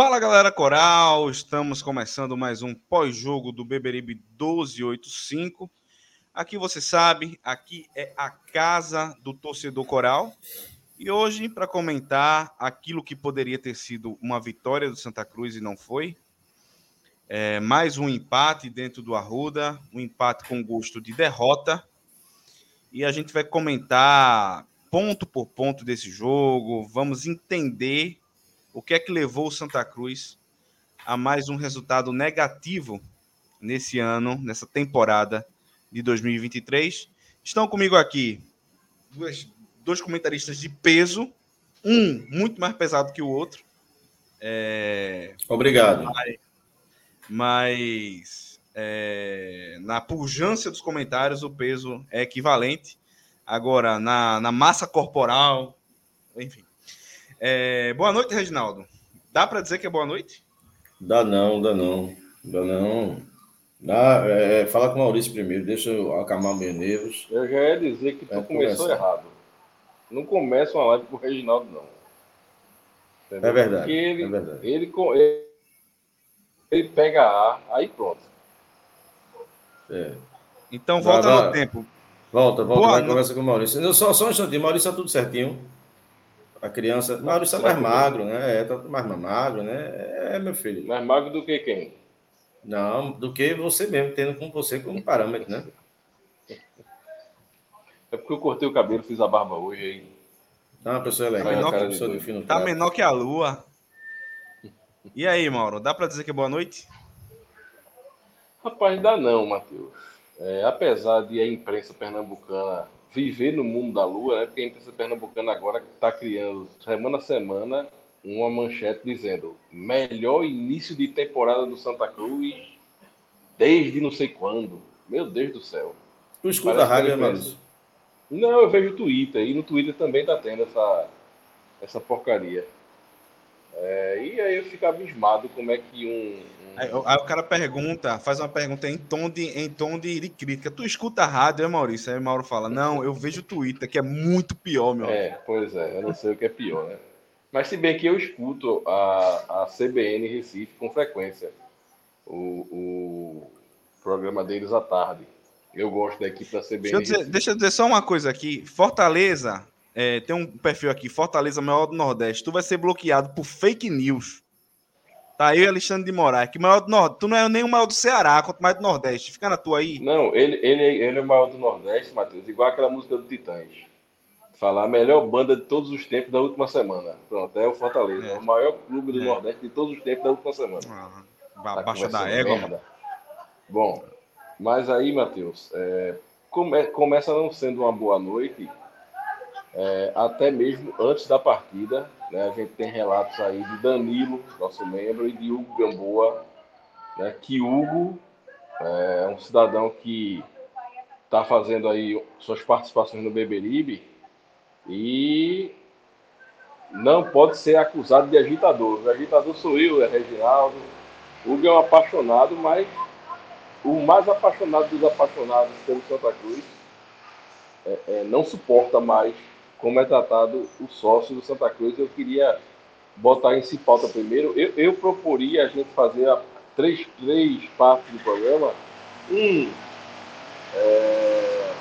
Fala galera Coral, estamos começando mais um pós-jogo do Beberibe 1285. Aqui você sabe, aqui é a casa do torcedor Coral. E hoje, para comentar aquilo que poderia ter sido uma vitória do Santa Cruz e não foi, é, mais um empate dentro do Arruda, um empate com gosto de derrota. E a gente vai comentar ponto por ponto desse jogo, vamos entender o que é que levou o Santa Cruz a mais um resultado negativo nesse ano, nessa temporada de 2023? Estão comigo aqui dois, dois comentaristas de peso, um muito mais pesado que o outro. É... Obrigado. Mas, mas é... na pujança dos comentários, o peso é equivalente. Agora, na, na massa corporal, enfim, é, boa noite, Reginaldo. Dá para dizer que é boa noite? Dá não, dá não. Dá não. Dá, é, fala com o Maurício primeiro, deixa eu acalmar meus nervos. Eu já ia dizer que tu é, começou começar. errado. Não começa uma live com o Reginaldo, não. Entendeu? É verdade. Porque ele, é verdade. Ele, ele, ele pega A, aí pronto. É. Então volta no tempo. Volta, volta, Boa, vai, conversa com o Maurício. Só, só um instantinho, Maurício, tá tudo certinho. A criança. Maurício é mais magro, né? É, tá mais magro, né? É, meu filho. Mais magro do que quem? Não, do que você mesmo, tendo com você como parâmetro, né? É porque eu cortei o cabelo, fiz a barba hoje aí. Tá uma pessoa legal, tá menor, uma pessoa de fino Tá menor que a lua. E aí, Mauro, dá para dizer que é boa noite? Rapaz, dá não, Matheus. É, apesar de a imprensa pernambucana viver no mundo da lua, né? Porque a imprensa pernambucana agora está criando, semana a semana, uma manchete dizendo melhor início de temporada do Santa Cruz desde não sei quando. Meu Deus do céu. Tu escuta a rádio, né, Não, eu vejo o Twitter. E no Twitter também tá tendo essa, essa porcaria. É, e aí eu fico abismado como é que um. um... Aí, aí, o cara pergunta, faz uma pergunta em tom de, em tom de, de crítica. Tu escuta a rádio, é Maurício? Aí o Mauro fala: Não, eu vejo o Twitter, que é muito pior, meu. É, pois é, eu não sei o que é pior, né? Mas se bem que eu escuto a, a CBN Recife com frequência, o, o programa deles à tarde. Eu gosto da equipe da CBN. Deixa eu dizer, deixa eu dizer só uma coisa aqui. Fortaleza é, tem um perfil aqui, Fortaleza maior do Nordeste. Tu vai ser bloqueado por fake news. Tá aí Alexandre de Moraes, que maior do Nordeste. Tu não é nem o maior do Ceará, quanto mais do Nordeste. Fica na tua aí. Não, ele, ele, ele é o maior do Nordeste, Matheus. Igual aquela música do Titãs. Falar a melhor banda de todos os tempos da última semana. Pronto, é o Fortaleza. É. O maior clube do é. Nordeste de todos os tempos da última semana. Ah, tá baixa da égua. Bom, mas aí, Matheus, é, come, começa não sendo uma boa noite é, até mesmo antes da partida. Né, a gente tem relatos aí de Danilo, nosso membro, e de Hugo Gamboa, né, que Hugo é um cidadão que está fazendo aí suas participações no Beberibe e não pode ser acusado de agitador. O agitador sou eu, é Reginaldo. Hugo é um apaixonado, mas o mais apaixonado dos apaixonados pelo Santa Cruz é, é, não suporta mais como é tratado o sócio do Santa Cruz. Eu queria botar em si pauta primeiro. Eu, eu proporia a gente fazer a, três, três partes do programa. Um, é...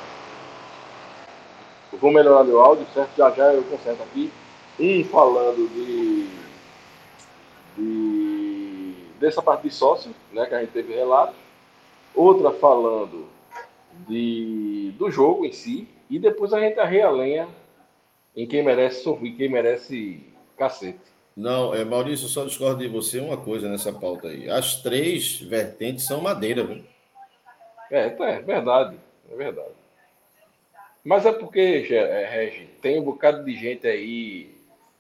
vou melhorar meu áudio, certo? Já já eu conserto aqui. Um falando de, de dessa parte de sócio, né, que a gente teve relato. Outra falando de, do jogo em si. E depois a gente arreia a lenha em quem merece sorrir, quem merece cacete. Não, é, Maurício, só discordo de você uma coisa nessa pauta aí. As três vertentes são madeira, viu? É, é verdade, é verdade. Mas é porque, é, Regi, tem um bocado de gente aí,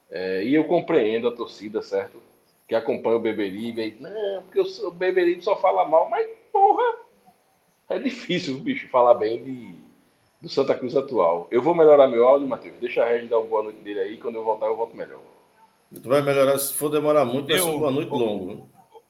é, e eu compreendo a torcida, certo? Que acompanha o Beberibe, aí, não, porque o Beberibe só fala mal, mas porra, é difícil, bicho, falar bem de, do Santa Cruz atual. Eu vou melhorar meu áudio, Matheus. Deixa a Regis dar uma boa noite dele aí. Quando eu voltar, eu volto melhor. Tu vai melhorar se for demorar muito, vai ser boa noite longa. Né?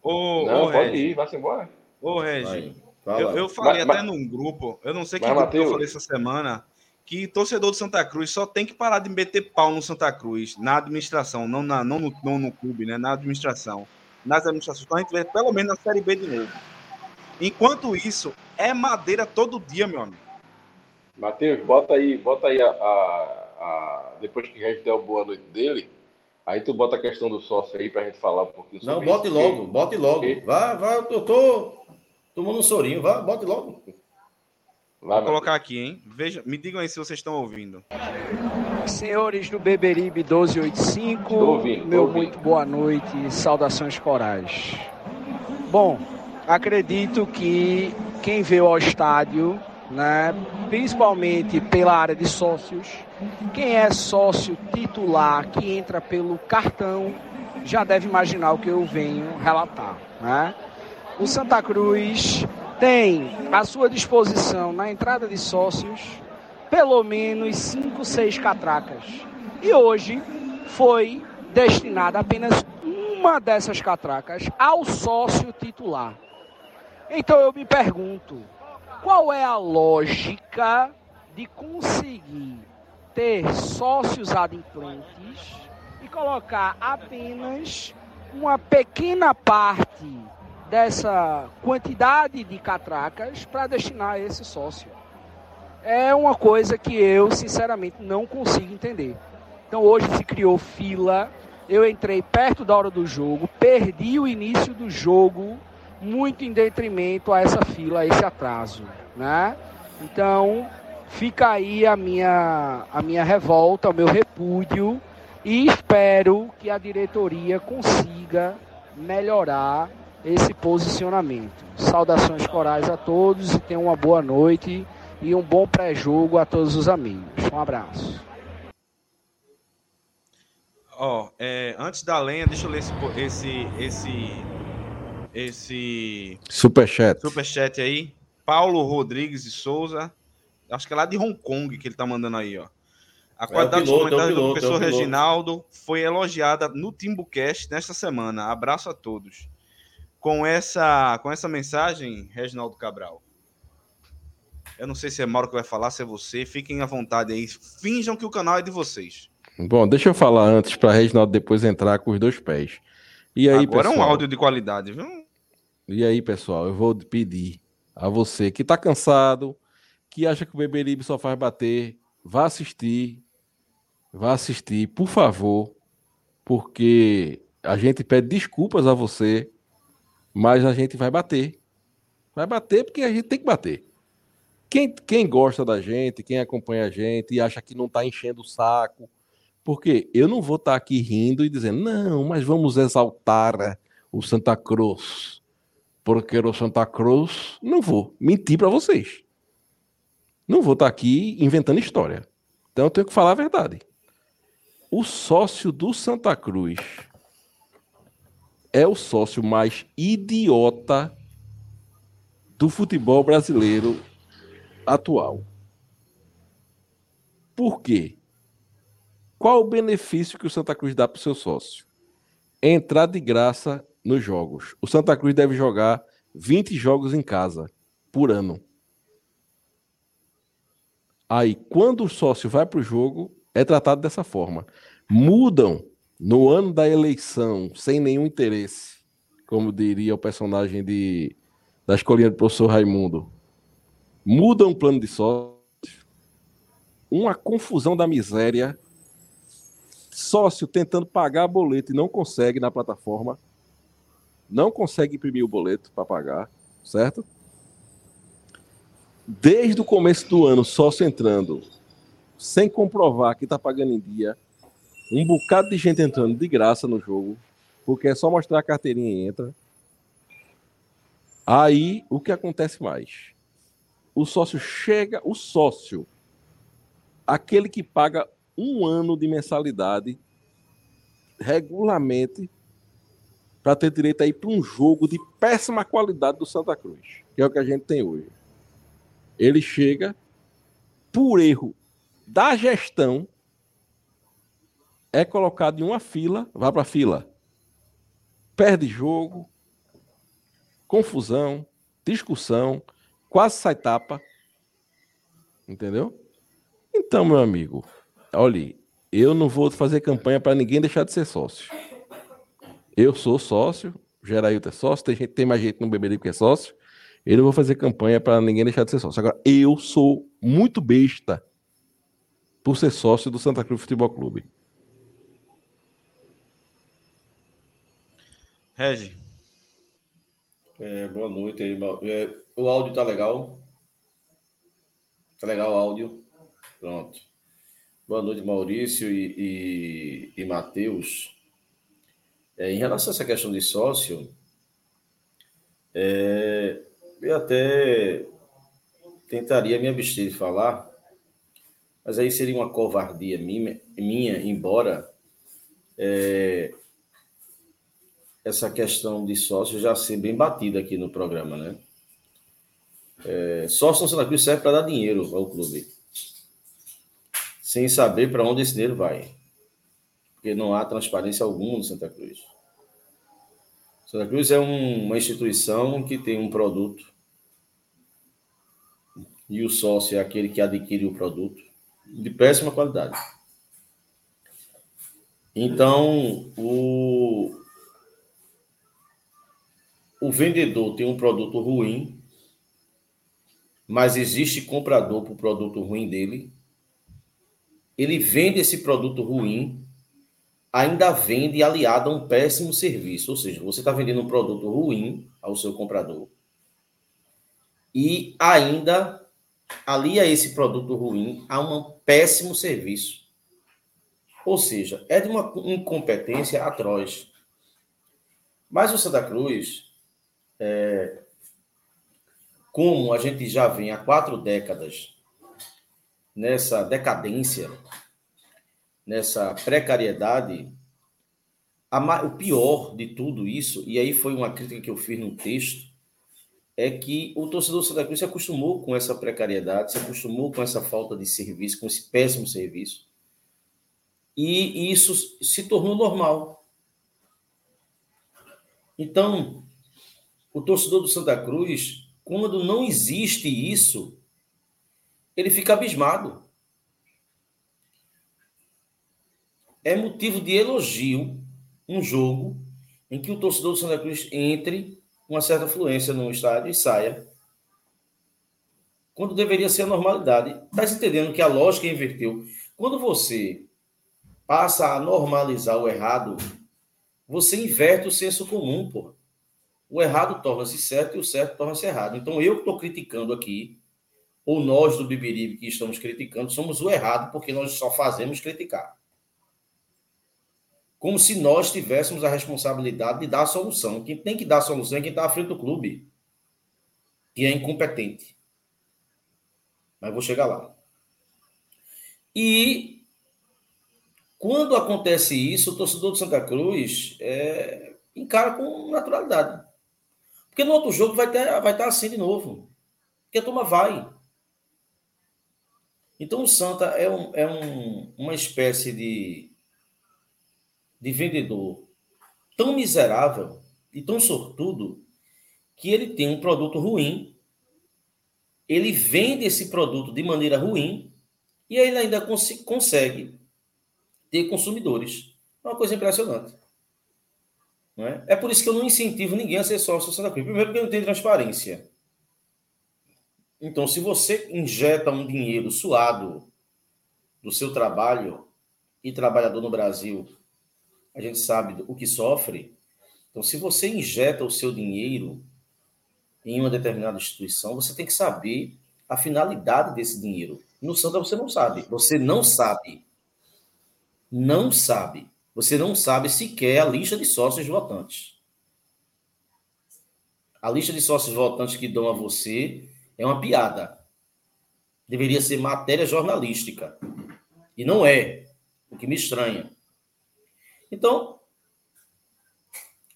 Não, ô, pode ir, vai-se embora. Ô, Regi, eu, eu, falei mas, até mas, num grupo, eu não sei que grupo Mateus, eu falei essa semana, que torcedor do Santa Cruz só tem que parar de meter pau no Santa Cruz, na administração, não, na, não, no, não no clube, né? Na administração. Nas administrações, então a gente vê pelo menos na Série B de novo. Enquanto isso, é madeira todo dia, meu amigo. Matheus, bota aí, bota aí a, a, a depois que a gente der a boa noite dele, aí tu bota a questão do sócio aí pra gente falar um pouquinho sobre Não, bote isso. logo, bote logo. E... Vá, vá, eu tô tomando um sorinho, vá, bote logo. Vou colocar aqui, hein? Veja, me digam aí se vocês estão ouvindo. Senhores do Beberibe 1285, ouvindo, meu ouvindo. muito boa noite, saudações corais. Bom, acredito que quem veio ao estádio né? principalmente pela área de sócios. Quem é sócio titular que entra pelo cartão já deve imaginar o que eu venho relatar. Né? O Santa Cruz tem à sua disposição na entrada de sócios pelo menos 5, 6 catracas. E hoje foi destinada apenas uma dessas catracas ao sócio titular. Então eu me pergunto, qual é a lógica de conseguir ter sócios adimplentes e colocar apenas uma pequena parte dessa quantidade de catracas para destinar a esse sócio? É uma coisa que eu, sinceramente, não consigo entender. Então, hoje se criou fila, eu entrei perto da hora do jogo, perdi o início do jogo muito em detrimento a essa fila, a esse atraso, né? Então, fica aí a minha, a minha revolta, o meu repúdio e espero que a diretoria consiga melhorar esse posicionamento. Saudações corais a todos e tenham uma boa noite e um bom pré-jogo a todos os amigos. Um abraço. Ó, oh, é, antes da lenha, deixa eu ler esse, esse, esse esse superchat. Superchat aí. Paulo Rodrigues de Souza. Acho que é lá de Hong Kong que ele tá mandando aí, ó. A é qualidade é piloto, dos comentários é piloto, do professor é Reginaldo foi elogiada no Timbucast nesta semana. Abraço a todos. Com essa, com essa mensagem, Reginaldo Cabral. Eu não sei se é Mauro que vai falar, se é você. Fiquem à vontade aí. Finjam que o canal é de vocês. Bom, deixa eu falar antes para Reginaldo depois entrar com os dois pés. E aí, Agora pessoal, é um áudio de qualidade, viu? E aí, pessoal, eu vou pedir a você que está cansado, que acha que o Beberibe só faz bater, vá assistir, vá assistir, por favor, porque a gente pede desculpas a você, mas a gente vai bater. Vai bater porque a gente tem que bater. Quem, quem gosta da gente, quem acompanha a gente e acha que não está enchendo o saco, porque eu não vou estar tá aqui rindo e dizendo, não, mas vamos exaltar o Santa Cruz. Porque o Santa Cruz, não vou mentir para vocês. Não vou estar tá aqui inventando história. Então eu tenho que falar a verdade. O sócio do Santa Cruz é o sócio mais idiota do futebol brasileiro atual. Por quê? Qual o benefício que o Santa Cruz dá para o seu sócio? Entrar de graça nos jogos. O Santa Cruz deve jogar 20 jogos em casa por ano. Aí, quando o sócio vai para o jogo, é tratado dessa forma. Mudam no ano da eleição, sem nenhum interesse, como diria o personagem de, da escolinha do professor Raimundo. Mudam o plano de sócio. Uma confusão da miséria Sócio tentando pagar boleto e não consegue na plataforma. Não consegue imprimir o boleto para pagar, certo? Desde o começo do ano, sócio entrando, sem comprovar que está pagando em dia. Um bocado de gente entrando de graça no jogo, porque é só mostrar a carteirinha e entra. Aí, o que acontece mais? O sócio chega, o sócio, aquele que paga um ano de mensalidade regularmente para ter direito a ir para um jogo de péssima qualidade do Santa Cruz, que é o que a gente tem hoje. Ele chega por erro da gestão é colocado em uma fila, vai para a fila, perde jogo, confusão, discussão, quase sai tapa, entendeu? Então, meu amigo, olha, eu não vou fazer campanha para ninguém deixar de ser sócio. Eu sou sócio, Gerailton é sócio, tem, gente, tem mais gente no Beberico que é sócio. Eu não vou fazer campanha para ninguém deixar de ser sócio. Agora, eu sou muito besta por ser sócio do Santa Cruz Futebol Clube. Regi. É, boa noite aí. É, o áudio tá legal? Tá legal o áudio? Pronto. Boa noite, Maurício e, e, e Matheus. É, em relação a essa questão de sócio, é, eu até tentaria me abster de falar, mas aí seria uma covardia minha, embora é, essa questão de sócio já ser bem batida aqui no programa, né? É, sócio no Santa Cruz serve para dar dinheiro ao clube sem saber para onde esse dinheiro vai. Porque não há transparência alguma no Santa Cruz. Santa Cruz é um, uma instituição que tem um produto e o sócio é aquele que adquire o produto de péssima qualidade. Então, o, o vendedor tem um produto ruim, mas existe comprador para o produto ruim dele ele vende esse produto ruim, ainda vende aliado a um péssimo serviço. Ou seja, você está vendendo um produto ruim ao seu comprador e ainda alia esse produto ruim a um péssimo serviço. Ou seja, é de uma incompetência atroz. Mas o Santa Cruz, é, como a gente já vem há quatro décadas nessa decadência, nessa precariedade, a, o pior de tudo isso, e aí foi uma crítica que eu fiz no texto, é que o torcedor Santa Cruz se acostumou com essa precariedade, se acostumou com essa falta de serviço, com esse péssimo serviço, E isso se tornou normal. Então, o torcedor do Santa Cruz, quando não existe isso, ele fica abismado. É motivo de elogio um jogo em que o torcedor do Santa Cruz entre com uma certa fluência no estádio e saia. Quando deveria ser a normalidade. Está entendendo que a lógica inverteu. Quando você passa a normalizar o errado, você inverte o senso comum, pô. O errado torna-se certo e o certo torna-se errado. Então, eu que estou criticando aqui, ou nós do Bibiribe que estamos criticando, somos o errado porque nós só fazemos criticar como se nós tivéssemos a responsabilidade de dar a solução. Quem tem que dar a solução é quem está à frente do clube, que é incompetente. Mas vou chegar lá. E quando acontece isso, o torcedor do Santa Cruz é, encara com naturalidade. Porque no outro jogo vai, ter, vai estar assim de novo. Porque a turma vai. Então o Santa é, um, é um, uma espécie de de vendedor tão miserável e tão sortudo que ele tem um produto ruim, ele vende esse produto de maneira ruim e ele ainda cons consegue ter consumidores. É uma coisa impressionante. Não é? é por isso que eu não incentivo ninguém a ser sócio do Santa Cruz. Primeiro, porque não tem transparência. Então, se você injeta um dinheiro suado do seu trabalho e trabalhador no Brasil a gente sabe o que sofre. Então, se você injeta o seu dinheiro em uma determinada instituição, você tem que saber a finalidade desse dinheiro. No Santa você não sabe. Você não sabe. Não sabe. Você não sabe sequer a lista de sócios votantes. A lista de sócios votantes que dão a você é uma piada. Deveria ser matéria jornalística. E não é. O que me estranha. Então,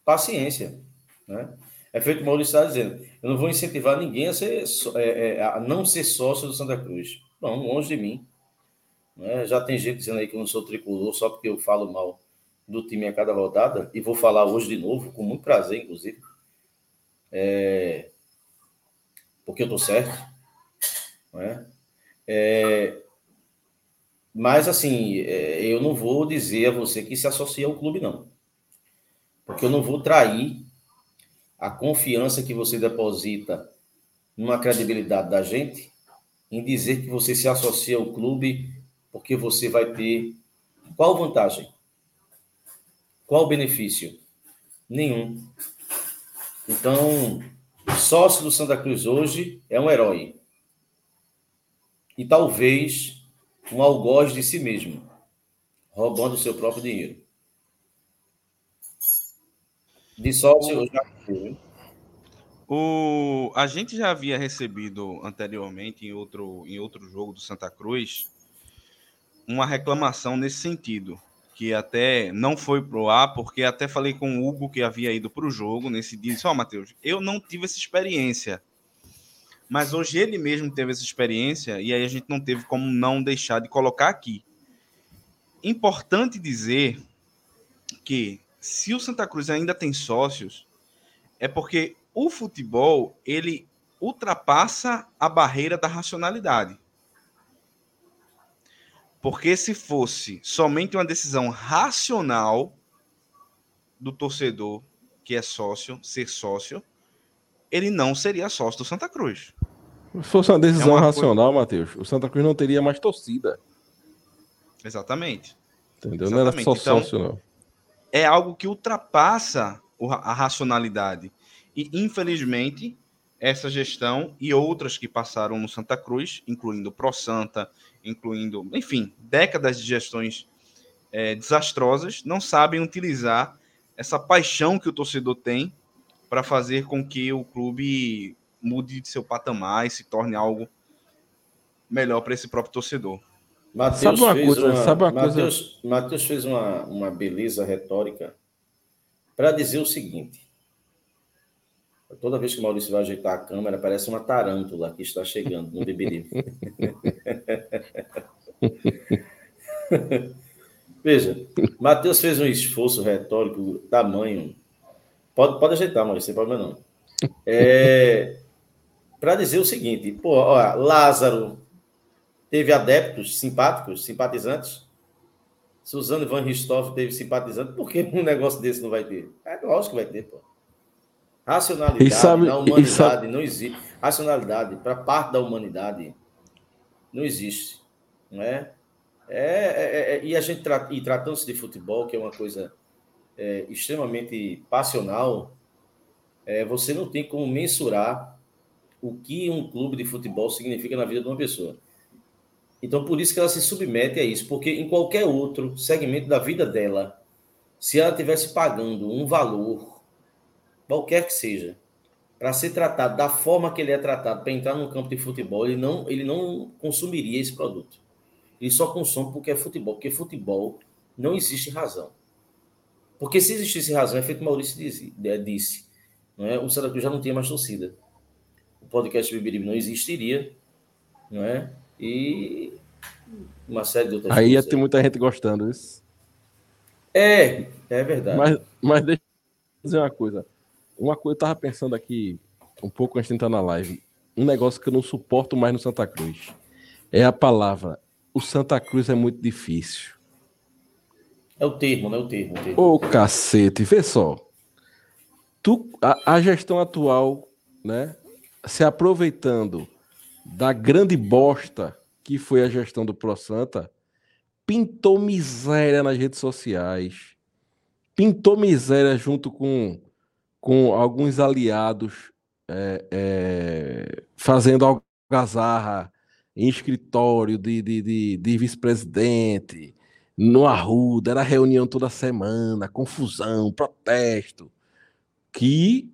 paciência. Né? É feito o Maurício está dizendo. Eu não vou incentivar ninguém a, ser, é, é, a não ser sócio do Santa Cruz. Não, longe de mim. Né? Já tem gente dizendo aí que eu não sou tricolor só porque eu falo mal do time a cada rodada. E vou falar hoje de novo, com muito prazer, inclusive. É... Porque eu estou certo. Né? É... Mas, assim, é, eu não vou dizer a você que se associa ao clube, não. Porque eu não vou trair a confiança que você deposita numa credibilidade da gente em dizer que você se associa ao clube porque você vai ter qual vantagem? Qual benefício? Nenhum. Então, sócio do Santa Cruz hoje é um herói. E talvez um algoz de si mesmo, roubando o seu próprio dinheiro. De sócio, eu já o, a gente já havia recebido anteriormente, em outro, em outro jogo do Santa Cruz, uma reclamação nesse sentido, que até não foi pro ar, porque até falei com o Hugo, que havia ido para o jogo nesse dia, e disse, ó, oh, Matheus, eu não tive essa experiência mas hoje ele mesmo teve essa experiência e aí a gente não teve como não deixar de colocar aqui. Importante dizer que se o Santa Cruz ainda tem sócios, é porque o futebol ele ultrapassa a barreira da racionalidade. Porque se fosse somente uma decisão racional do torcedor que é sócio, ser sócio, ele não seria sócio do Santa Cruz. Se fosse uma decisão é uma racional, coisa... Matheus, o Santa Cruz não teria mais torcida. Exatamente. Entendeu? Exatamente. Não era só então, sócio, não. É algo que ultrapassa a racionalidade. E, infelizmente, essa gestão e outras que passaram no Santa Cruz, incluindo o Pro Santa, incluindo, enfim, décadas de gestões é, desastrosas, não sabem utilizar essa paixão que o torcedor tem para fazer com que o clube mude de seu patamar e se torne algo melhor para esse próprio torcedor. Mateus sabe uma coisa, uma, sabe uma Mateus, coisa? Mateus fez uma, uma beleza retórica para dizer o seguinte. Toda vez que o Maurício vai ajeitar a câmera, parece uma tarântula que está chegando no beberibe. Veja, Matheus fez um esforço retórico tamanho. Pode, pode ajeitar, Maurício, sem problema não. É, para dizer o seguinte: pô, Lázaro teve adeptos simpáticos, simpatizantes. Suzano Van Ristoff teve simpatizante. Por que um negócio desse não vai ter? É lógico que vai ter, pô. Racionalidade sabe, na humanidade sabe... não existe. Racionalidade para parte da humanidade não existe. Não é? É, é, é, e a gente tra e tratando-se de futebol, que é uma coisa é, extremamente passional, é, você não tem como mensurar o que um clube de futebol significa na vida de uma pessoa. Então, por isso que ela se submete a isso, porque em qualquer outro segmento da vida dela, se ela tivesse pagando um valor, qualquer que seja, para ser tratado da forma que ele é tratado para entrar no campo de futebol, ele não, ele não consumiria esse produto. Ele só consome porque é futebol, porque futebol não existe razão. Porque se existisse razão, é feito Maurício disse, é, disse não é? o Santa Cruz já não tinha mais torcida. Podcast Bibiribe não existiria, não é? E uma série de outras Aí coisas. ia ter muita gente gostando isso. É, é verdade. Mas, mas deixa eu dizer uma coisa. Uma coisa eu tava pensando aqui, um pouco antes de entrar na live. Um negócio que eu não suporto mais no Santa Cruz. É a palavra. O Santa Cruz é muito difícil. É o termo, né? O termo. O termo. Ô, cacete, vê só. Tu, a, a gestão atual, né? Se aproveitando da grande bosta que foi a gestão do Pro Santa, pintou miséria nas redes sociais, pintou miséria junto com, com alguns aliados é, é, fazendo algazarra em escritório de, de, de, de vice-presidente, no Arruda, era reunião toda semana, confusão, protesto, que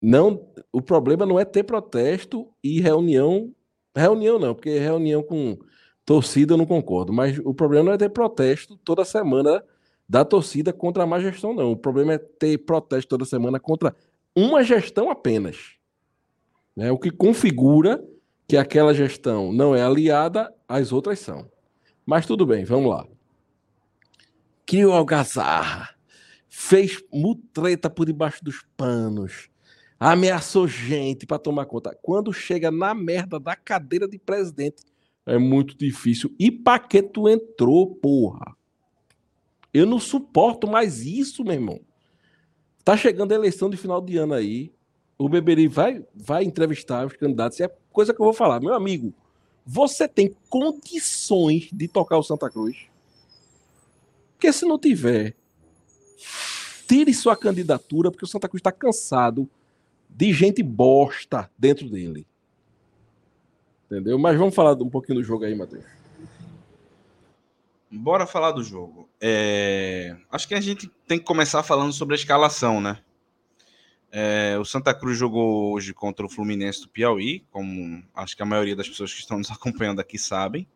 não, o problema não é ter protesto e reunião, reunião não, porque reunião com torcida eu não concordo, mas o problema não é ter protesto toda semana da torcida contra a má gestão, não. O problema é ter protesto toda semana contra uma gestão apenas. Né? O que configura que aquela gestão não é aliada, as outras são. Mas tudo bem, vamos lá. Criou algazarra, fez mutreta por debaixo dos panos, ameaçou gente para tomar conta. Quando chega na merda da cadeira de presidente, é muito difícil. E Paqueto entrou, porra. Eu não suporto mais isso, meu irmão. Tá chegando a eleição de final de ano aí. O Beberi vai, vai entrevistar os candidatos. É coisa que eu vou falar. Meu amigo, você tem condições de tocar o Santa Cruz? Porque se não tiver, tire sua candidatura, porque o Santa Cruz está cansado de gente bosta dentro dele. Entendeu? Mas vamos falar um pouquinho do jogo aí, Matheus. Bora falar do jogo. É... Acho que a gente tem que começar falando sobre a escalação, né? É... o Santa Cruz jogou hoje contra o Fluminense do Piauí, como acho que a maioria das pessoas que estão nos acompanhando aqui sabem.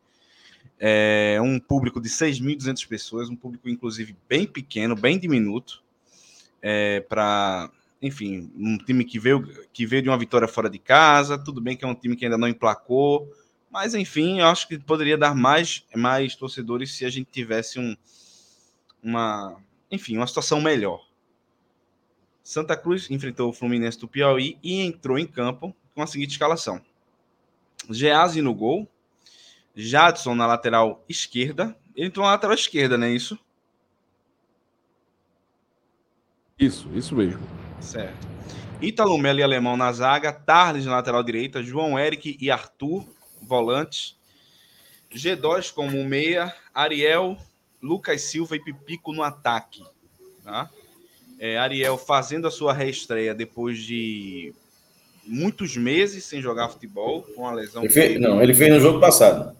É um público de 6.200 pessoas, um público inclusive bem pequeno, bem diminuto, é, para enfim, um time que veio, que veio de uma vitória fora de casa, tudo bem que é um time que ainda não emplacou, mas enfim, eu acho que poderia dar mais, mais torcedores se a gente tivesse um, uma, enfim, uma situação melhor. Santa Cruz enfrentou o Fluminense do Piauí e entrou em campo com a seguinte escalação: Geazi no gol, Jadson na lateral esquerda. Ele entrou na lateral esquerda, não é isso? Isso, isso mesmo. Certo. Ítalo Melo e Alemão na zaga, Tarles na lateral direita, João Eric e Arthur, volantes. G2 como meia, Ariel, Lucas Silva e Pipico no ataque. Tá? É, Ariel fazendo a sua reestreia depois de muitos meses sem jogar futebol, com a lesão. Ele fez, não, ele fez no jogo passado.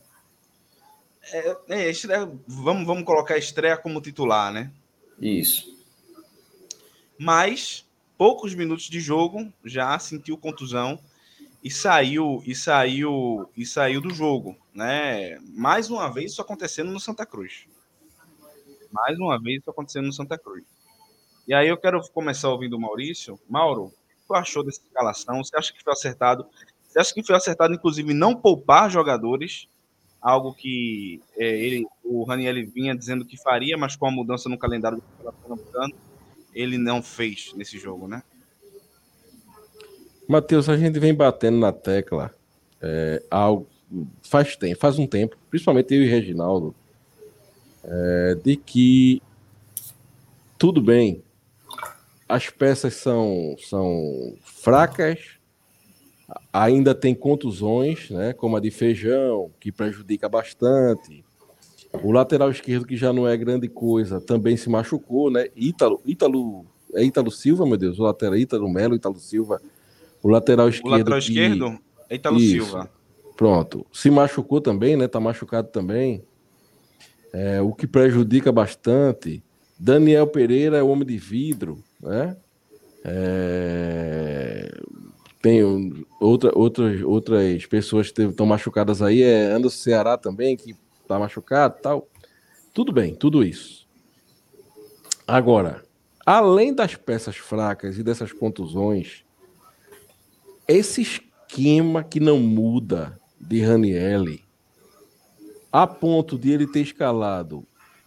É, é, estreia, vamos, vamos colocar a estreia como titular, né? Isso. Mas poucos minutos de jogo já sentiu contusão e saiu e saiu e saiu do jogo, né? Mais uma vez isso acontecendo no Santa Cruz. Mais uma vez isso acontecendo no Santa Cruz. E aí eu quero começar ouvindo o Maurício. Mauro, o que você achou dessa escalação? Você acha que foi acertado? Você acha que foi acertado, inclusive, não poupar jogadores algo que é, ele, o Raniel vinha dizendo que faria, mas com a mudança no calendário do Campeonato ele não fez nesse jogo, né? Matheus, a gente vem batendo na tecla é, faz tempo, faz um tempo, principalmente eu e Reginaldo, é, de que tudo bem, as peças são, são fracas, ainda tem contusões, né, como a de Feijão, que prejudica bastante. O lateral esquerdo, que já não é grande coisa, também se machucou, né? Ítalo, Ítalo, é Ítalo Silva, meu Deus, o lateral Ítalo Melo, Ítalo Silva. O lateral esquerdo. O lateral que... esquerdo é Ítalo. Silva. Pronto. Se machucou também, né? Tá machucado também. É, o que prejudica bastante. Daniel Pereira é o homem de vidro, né? É... Tem outra, outras, outras pessoas que estão machucadas aí, é Anderson Ceará também, que está machucado tal. Tudo bem, tudo isso. Agora, além das peças fracas e dessas contusões, esse esquema que não muda de Ranielli, a ponto de ele ter escalado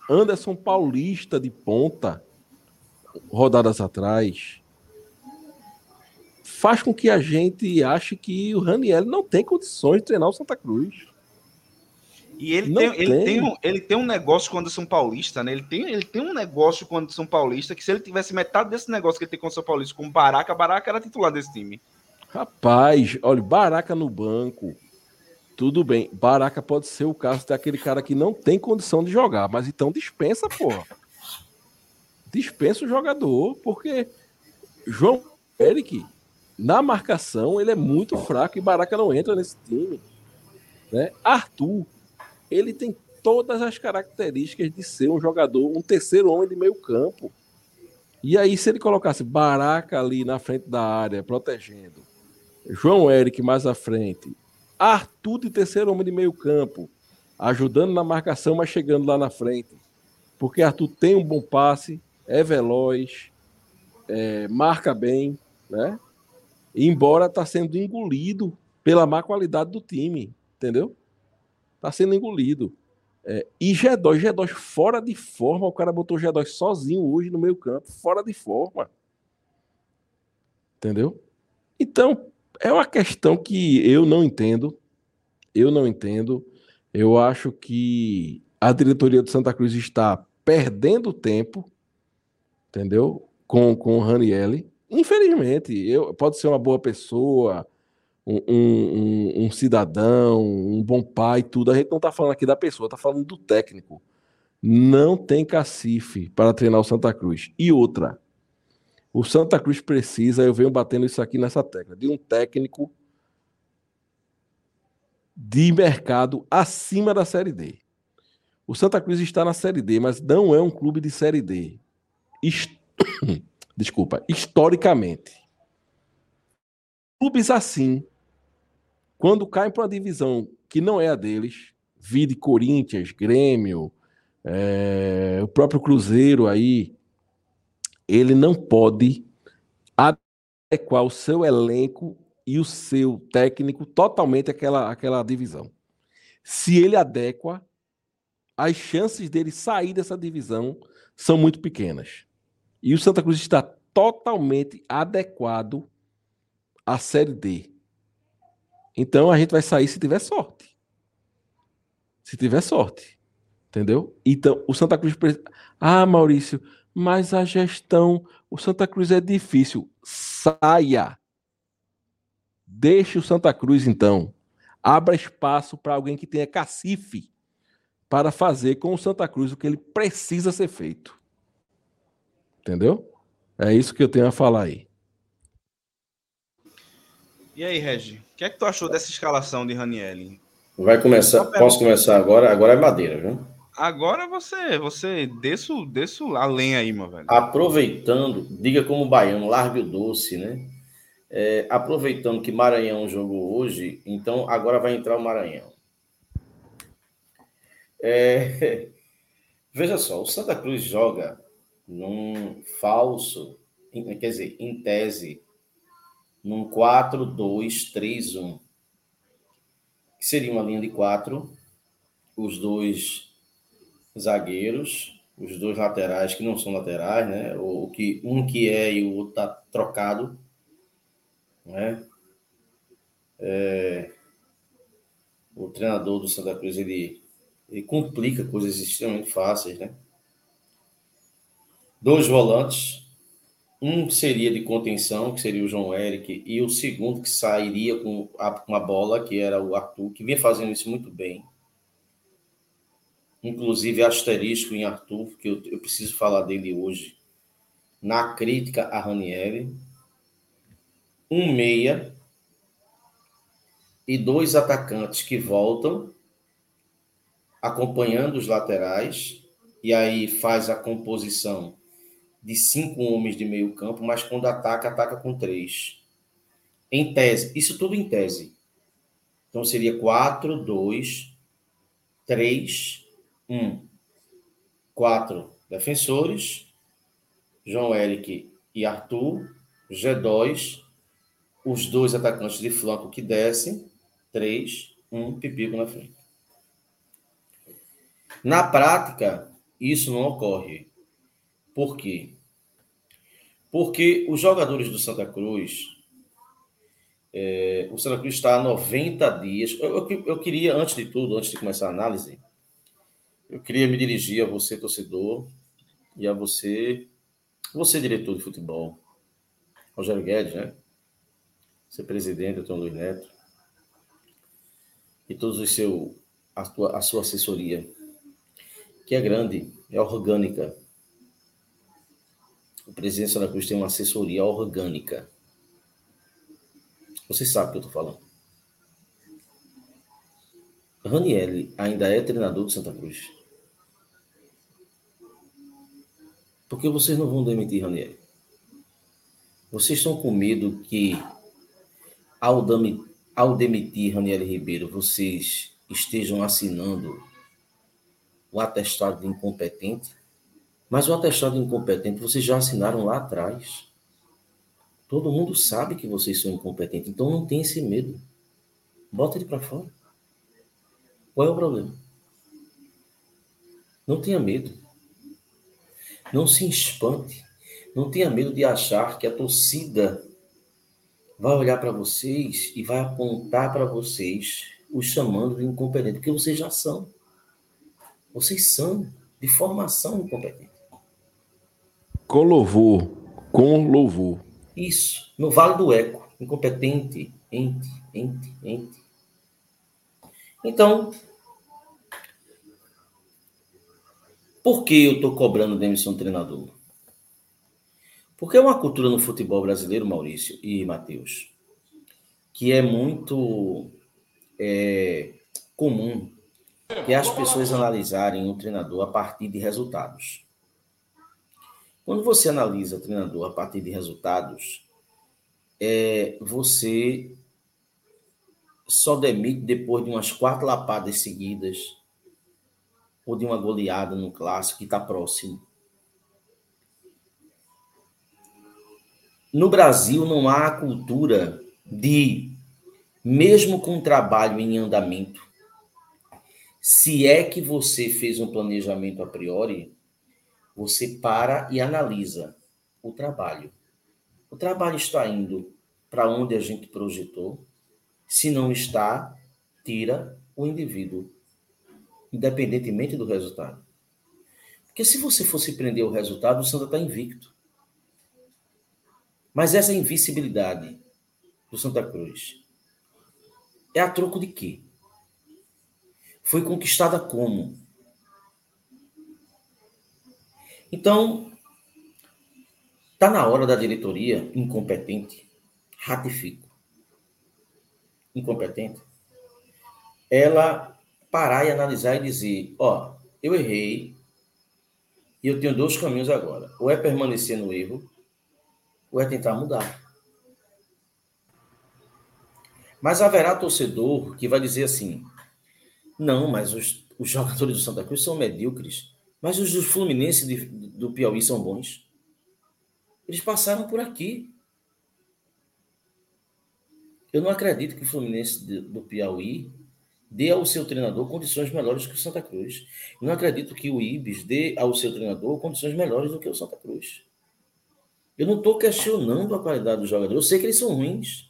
Anderson Paulista de ponta, rodadas atrás, faz com que a gente ache que o Raniel não tem condições de treinar o Santa Cruz. E ele tem, tem, Ele, tem um, ele tem um negócio com o Anderson Paulista, né? Ele tem, ele tem um negócio com o Anderson Paulista que se ele tivesse metade desse negócio que ele tem com o São Paulista com o Baraca, Baraca era titular desse time. Rapaz, olha, Baraca no banco. Tudo bem. Baraca pode ser o caso daquele cara que não tem condição de jogar, mas então dispensa, porra. Dispensa o jogador, porque João Eric, na marcação, ele é muito fraco e Baraca não entra nesse time. Né? Arthur, ele tem todas as características de ser um jogador, um terceiro homem de meio campo. E aí, se ele colocasse Baraca ali na frente da área, protegendo, João Eric mais à frente, Arthur de terceiro homem de meio campo, ajudando na marcação, mas chegando lá na frente. Porque Arthur tem um bom passe, é veloz, é, marca bem, né? Embora está sendo engolido pela má qualidade do time, entendeu? Está sendo engolido. É, e G2, G2 fora de forma, o cara botou G2 sozinho hoje no meio campo, fora de forma. Entendeu? Então, é uma questão que eu não entendo. Eu não entendo. Eu acho que a diretoria do Santa Cruz está perdendo tempo, entendeu? Com, com o Ranielli. Infelizmente, eu, pode ser uma boa pessoa, um, um, um, cidadão, um bom pai, tudo. A gente não está falando aqui da pessoa, está falando do técnico. Não tem cacife para treinar o Santa Cruz. E outra, o Santa Cruz precisa, eu venho batendo isso aqui nessa tecla, de um técnico de mercado acima da Série D. O Santa Cruz está na Série D, mas não é um clube de Série D. Desculpa, historicamente. Clubes assim, quando caem para uma divisão que não é a deles, vide Corinthians, Grêmio, é... o próprio Cruzeiro aí, ele não pode adequar o seu elenco e o seu técnico totalmente àquela, àquela divisão. Se ele adequa, as chances dele sair dessa divisão são muito pequenas. E o Santa Cruz está totalmente adequado à Série D. Então a gente vai sair se tiver sorte. Se tiver sorte. Entendeu? Então, o Santa Cruz. Ah, Maurício, mas a gestão, o Santa Cruz é difícil. Saia. Deixe o Santa Cruz, então. Abra espaço para alguém que tenha cacife para fazer com o Santa Cruz o que ele precisa ser feito. Entendeu? É isso que eu tenho a falar aí. E aí, Regi, o que é que tu achou dessa escalação de Ranielli? Vai começar, posso começar agora? Agora é madeira, viu? Agora você, você desce, desce a lenha aí, meu velho. Aproveitando, diga como baiano, largue o doce, né? É, aproveitando que Maranhão jogou hoje, então agora vai entrar o Maranhão. É, veja só, o Santa Cruz joga num falso, quer dizer, em tese, num 4-2-3-1. Que seria uma linha de quatro os dois zagueiros, os dois laterais que não são laterais, né? O que um que é e o outro tá trocado, né? É, o treinador do Santa Cruz ele, ele complica coisas extremamente fáceis, né? Dois volantes, um seria de contenção, que seria o João Eric, e o segundo que sairia com a, bola, que era o Arthur, que vinha fazendo isso muito bem. Inclusive, asterisco em Arthur, que eu, eu preciso falar dele hoje, na crítica a Ranieri. Um meia e dois atacantes que voltam, acompanhando os laterais, e aí faz a composição de cinco homens de meio campo, mas quando ataca, ataca com três. Em tese, isso tudo em tese. Então seria 4, 2, 3, 1. Quatro defensores, João Eric e Arthur, G2, os dois atacantes de flanco que descem, 3, 1, Pipico na frente. Na prática, isso não ocorre. Por quê? Porque os jogadores do Santa Cruz, é, o Santa Cruz está há 90 dias. Eu, eu, eu, queria, antes de tudo, antes de começar a análise, eu queria me dirigir a você, torcedor, e a você, você, diretor de futebol, Rogério Guedes, né? Você presidente, Antônio Luiz Neto, e todos os seu, a, tua, a sua assessoria, que é grande, é orgânica, o presidente Santa Cruz tem uma assessoria orgânica. Você sabe o que eu estou falando. Raniel ainda é treinador de Santa Cruz. Por que vocês não vão demitir Raniel? Vocês estão com medo que, ao, ao demitir Raniel Ribeiro, vocês estejam assinando o atestado de incompetente? Mas o atestado incompetente vocês já assinaram lá atrás. Todo mundo sabe que vocês são incompetentes, então não tem esse medo. Bota ele para fora. Qual é o problema? Não tenha medo. Não se espante. Não tenha medo de achar que a torcida vai olhar para vocês e vai apontar para vocês, os chamando de incompetente, porque vocês já são. Vocês são de formação incompetente. Com louvor. Com louvor. Isso. No Vale do Eco. Incompetente. Ente, ente, ente. Então, por que eu estou cobrando demissão do treinador? Porque é uma cultura no futebol brasileiro, Maurício e Matheus, que é muito é, comum que as pessoas analisarem o treinador a partir de resultados. Quando você analisa o treinador a partir de resultados, é, você só demite depois de umas quatro lapadas seguidas ou de uma goleada no clássico que está próximo. No Brasil não há a cultura de, mesmo com trabalho em andamento, se é que você fez um planejamento a priori, você para e analisa o trabalho. O trabalho está indo para onde a gente projetou? Se não está, tira o indivíduo, independentemente do resultado. Porque se você fosse prender o resultado, o Santa está invicto. Mas essa invincibilidade do Santa Cruz é a troco de quê? Foi conquistada como? Então, está na hora da diretoria incompetente, ratifico, incompetente, ela parar e analisar e dizer: ó, eu errei e eu tenho dois caminhos agora. Ou é permanecer no erro, ou é tentar mudar. Mas haverá torcedor que vai dizer assim: não, mas os, os jogadores do Santa Cruz são medíocres. Mas os do Fluminense de, do Piauí são bons. Eles passaram por aqui. Eu não acredito que o Fluminense do Piauí dê ao seu treinador condições melhores que o Santa Cruz. Eu não acredito que o Ibis dê ao seu treinador condições melhores do que o Santa Cruz. Eu não estou questionando a qualidade dos jogadores. Eu sei que eles são ruins.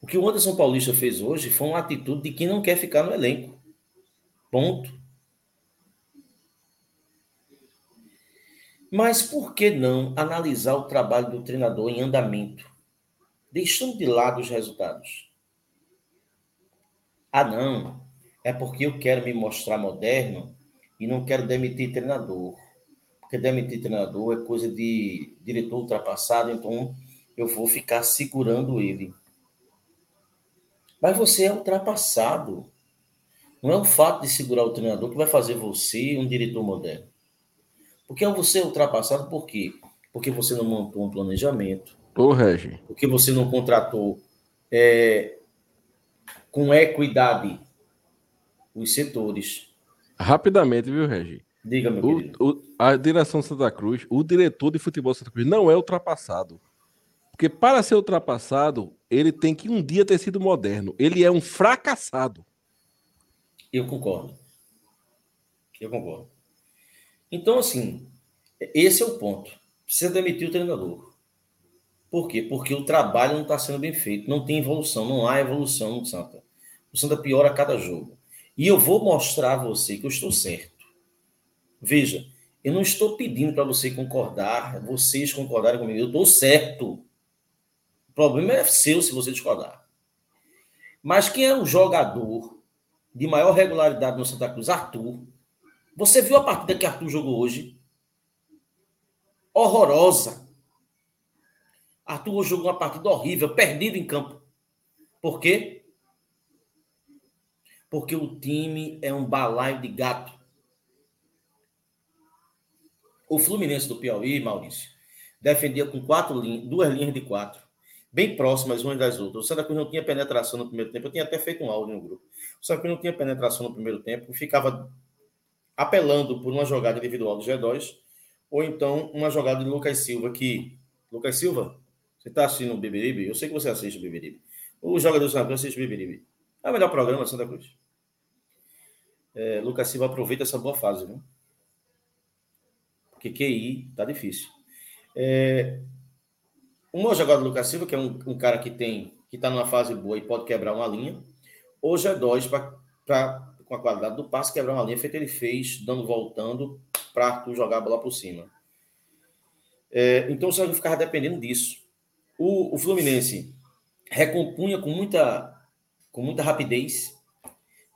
O que o Anderson Paulista fez hoje foi uma atitude de quem não quer ficar no elenco. Ponto. Mas por que não analisar o trabalho do treinador em andamento, deixando de lado os resultados? Ah, não, é porque eu quero me mostrar moderno e não quero demitir treinador. Porque demitir treinador é coisa de diretor ultrapassado, então eu vou ficar segurando ele. Mas você é ultrapassado. Não é o fato de segurar o treinador que vai fazer você um diretor moderno. Porque você é ultrapassado por quê? Porque você não montou um planejamento. Ô, Regi. Porque você não contratou é, com equidade os setores. Rapidamente, viu, Regi? Diga, meu o, querido. O, a direção Santa Cruz, o diretor de futebol Santa Cruz não é ultrapassado. Porque para ser ultrapassado, ele tem que um dia ter sido moderno. Ele é um fracassado. Eu concordo. Eu concordo. Então, assim, esse é o ponto. Precisa demitir o treinador. Por quê? Porque o trabalho não está sendo bem feito, não tem evolução, não há evolução no Santa. O Santa piora a cada jogo. E eu vou mostrar a você que eu estou certo. Veja, eu não estou pedindo para você concordar, vocês concordarem comigo. Eu estou certo. O problema é seu se você discordar. Mas quem é o jogador de maior regularidade no Santa Cruz? Arthur. Você viu a partida que Arthur jogou hoje? Horrorosa. Arthur jogou uma partida horrível, perdido em campo. Por quê? Porque o time é um balaio de gato. O Fluminense do Piauí, Maurício, defendia com quatro linhas, duas linhas de quatro, bem próximas umas das outras. O Santa Cruz não tinha penetração no primeiro tempo. Eu tinha até feito um áudio no grupo. O Santa Cruz não tinha penetração no primeiro tempo, ficava apelando por uma jogada individual do G2, ou então uma jogada de Lucas Silva, que. Lucas Silva, você está assistindo o Beberibe? Eu sei que você assiste o Beberibe. O jogador do Santa assiste o Beberibe. É o melhor programa Santa Cruz. É, Lucas Silva aproveita essa boa fase, viu? Porque QI tá difícil. É, uma jogada do Lucas Silva, que é um, um cara que tem que está numa fase boa e pode quebrar uma linha, ou G2 para com a qualidade do passe, quebrar uma linha feita ele fez, dando voltando para Arthur jogar a bola por cima. É, então o Sérgio ficava dependendo disso. O, o, Fluminense recompunha com muita, com muita rapidez.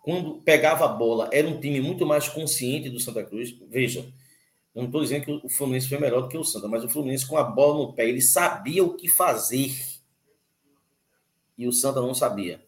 Quando pegava a bola, era um time muito mais consciente do Santa Cruz. Veja, eu não estou dizendo que o Fluminense foi melhor do que o Santa, mas o Fluminense com a bola no pé, ele sabia o que fazer. E o Santa não sabia.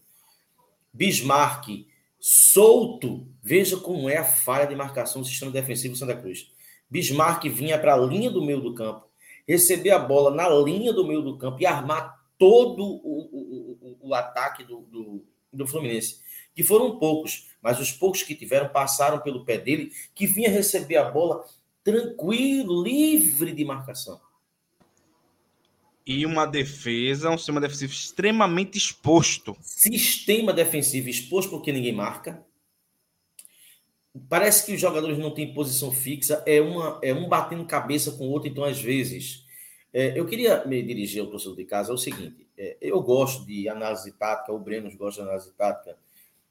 Bismarck solto. Veja como é a falha de marcação do sistema defensivo do Santa Cruz. Bismarck vinha para a linha do meio do campo, receber a bola na linha do meio do campo e armar todo o, o, o, o ataque do, do, do Fluminense. Que foram poucos, mas os poucos que tiveram passaram pelo pé dele, que vinha receber a bola tranquilo, livre de marcação e uma defesa, um sistema defensivo extremamente exposto. Sistema defensivo exposto porque ninguém marca. Parece que os jogadores não têm posição fixa, é, uma, é um batendo cabeça com o outro, então às vezes. É, eu queria me dirigir ao torcedor de casa, é o seguinte: é, eu gosto de análise tática, o Breno gosta de análise tática,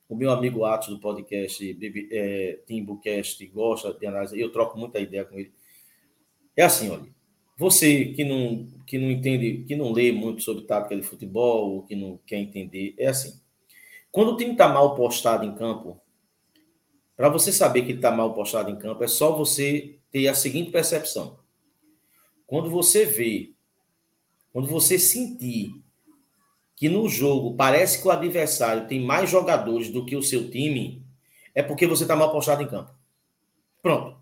o meu amigo Atos do podcast é, Timbucast gosta de análise, eu troco muita ideia com ele. É assim, olha, você que não, que não entende, que não lê muito sobre tática de futebol, que não quer entender, é assim. Quando o time está mal postado em campo, para você saber que ele está mal postado em campo, é só você ter a seguinte percepção. Quando você vê, quando você sentir que no jogo parece que o adversário tem mais jogadores do que o seu time, é porque você está mal postado em campo. Pronto.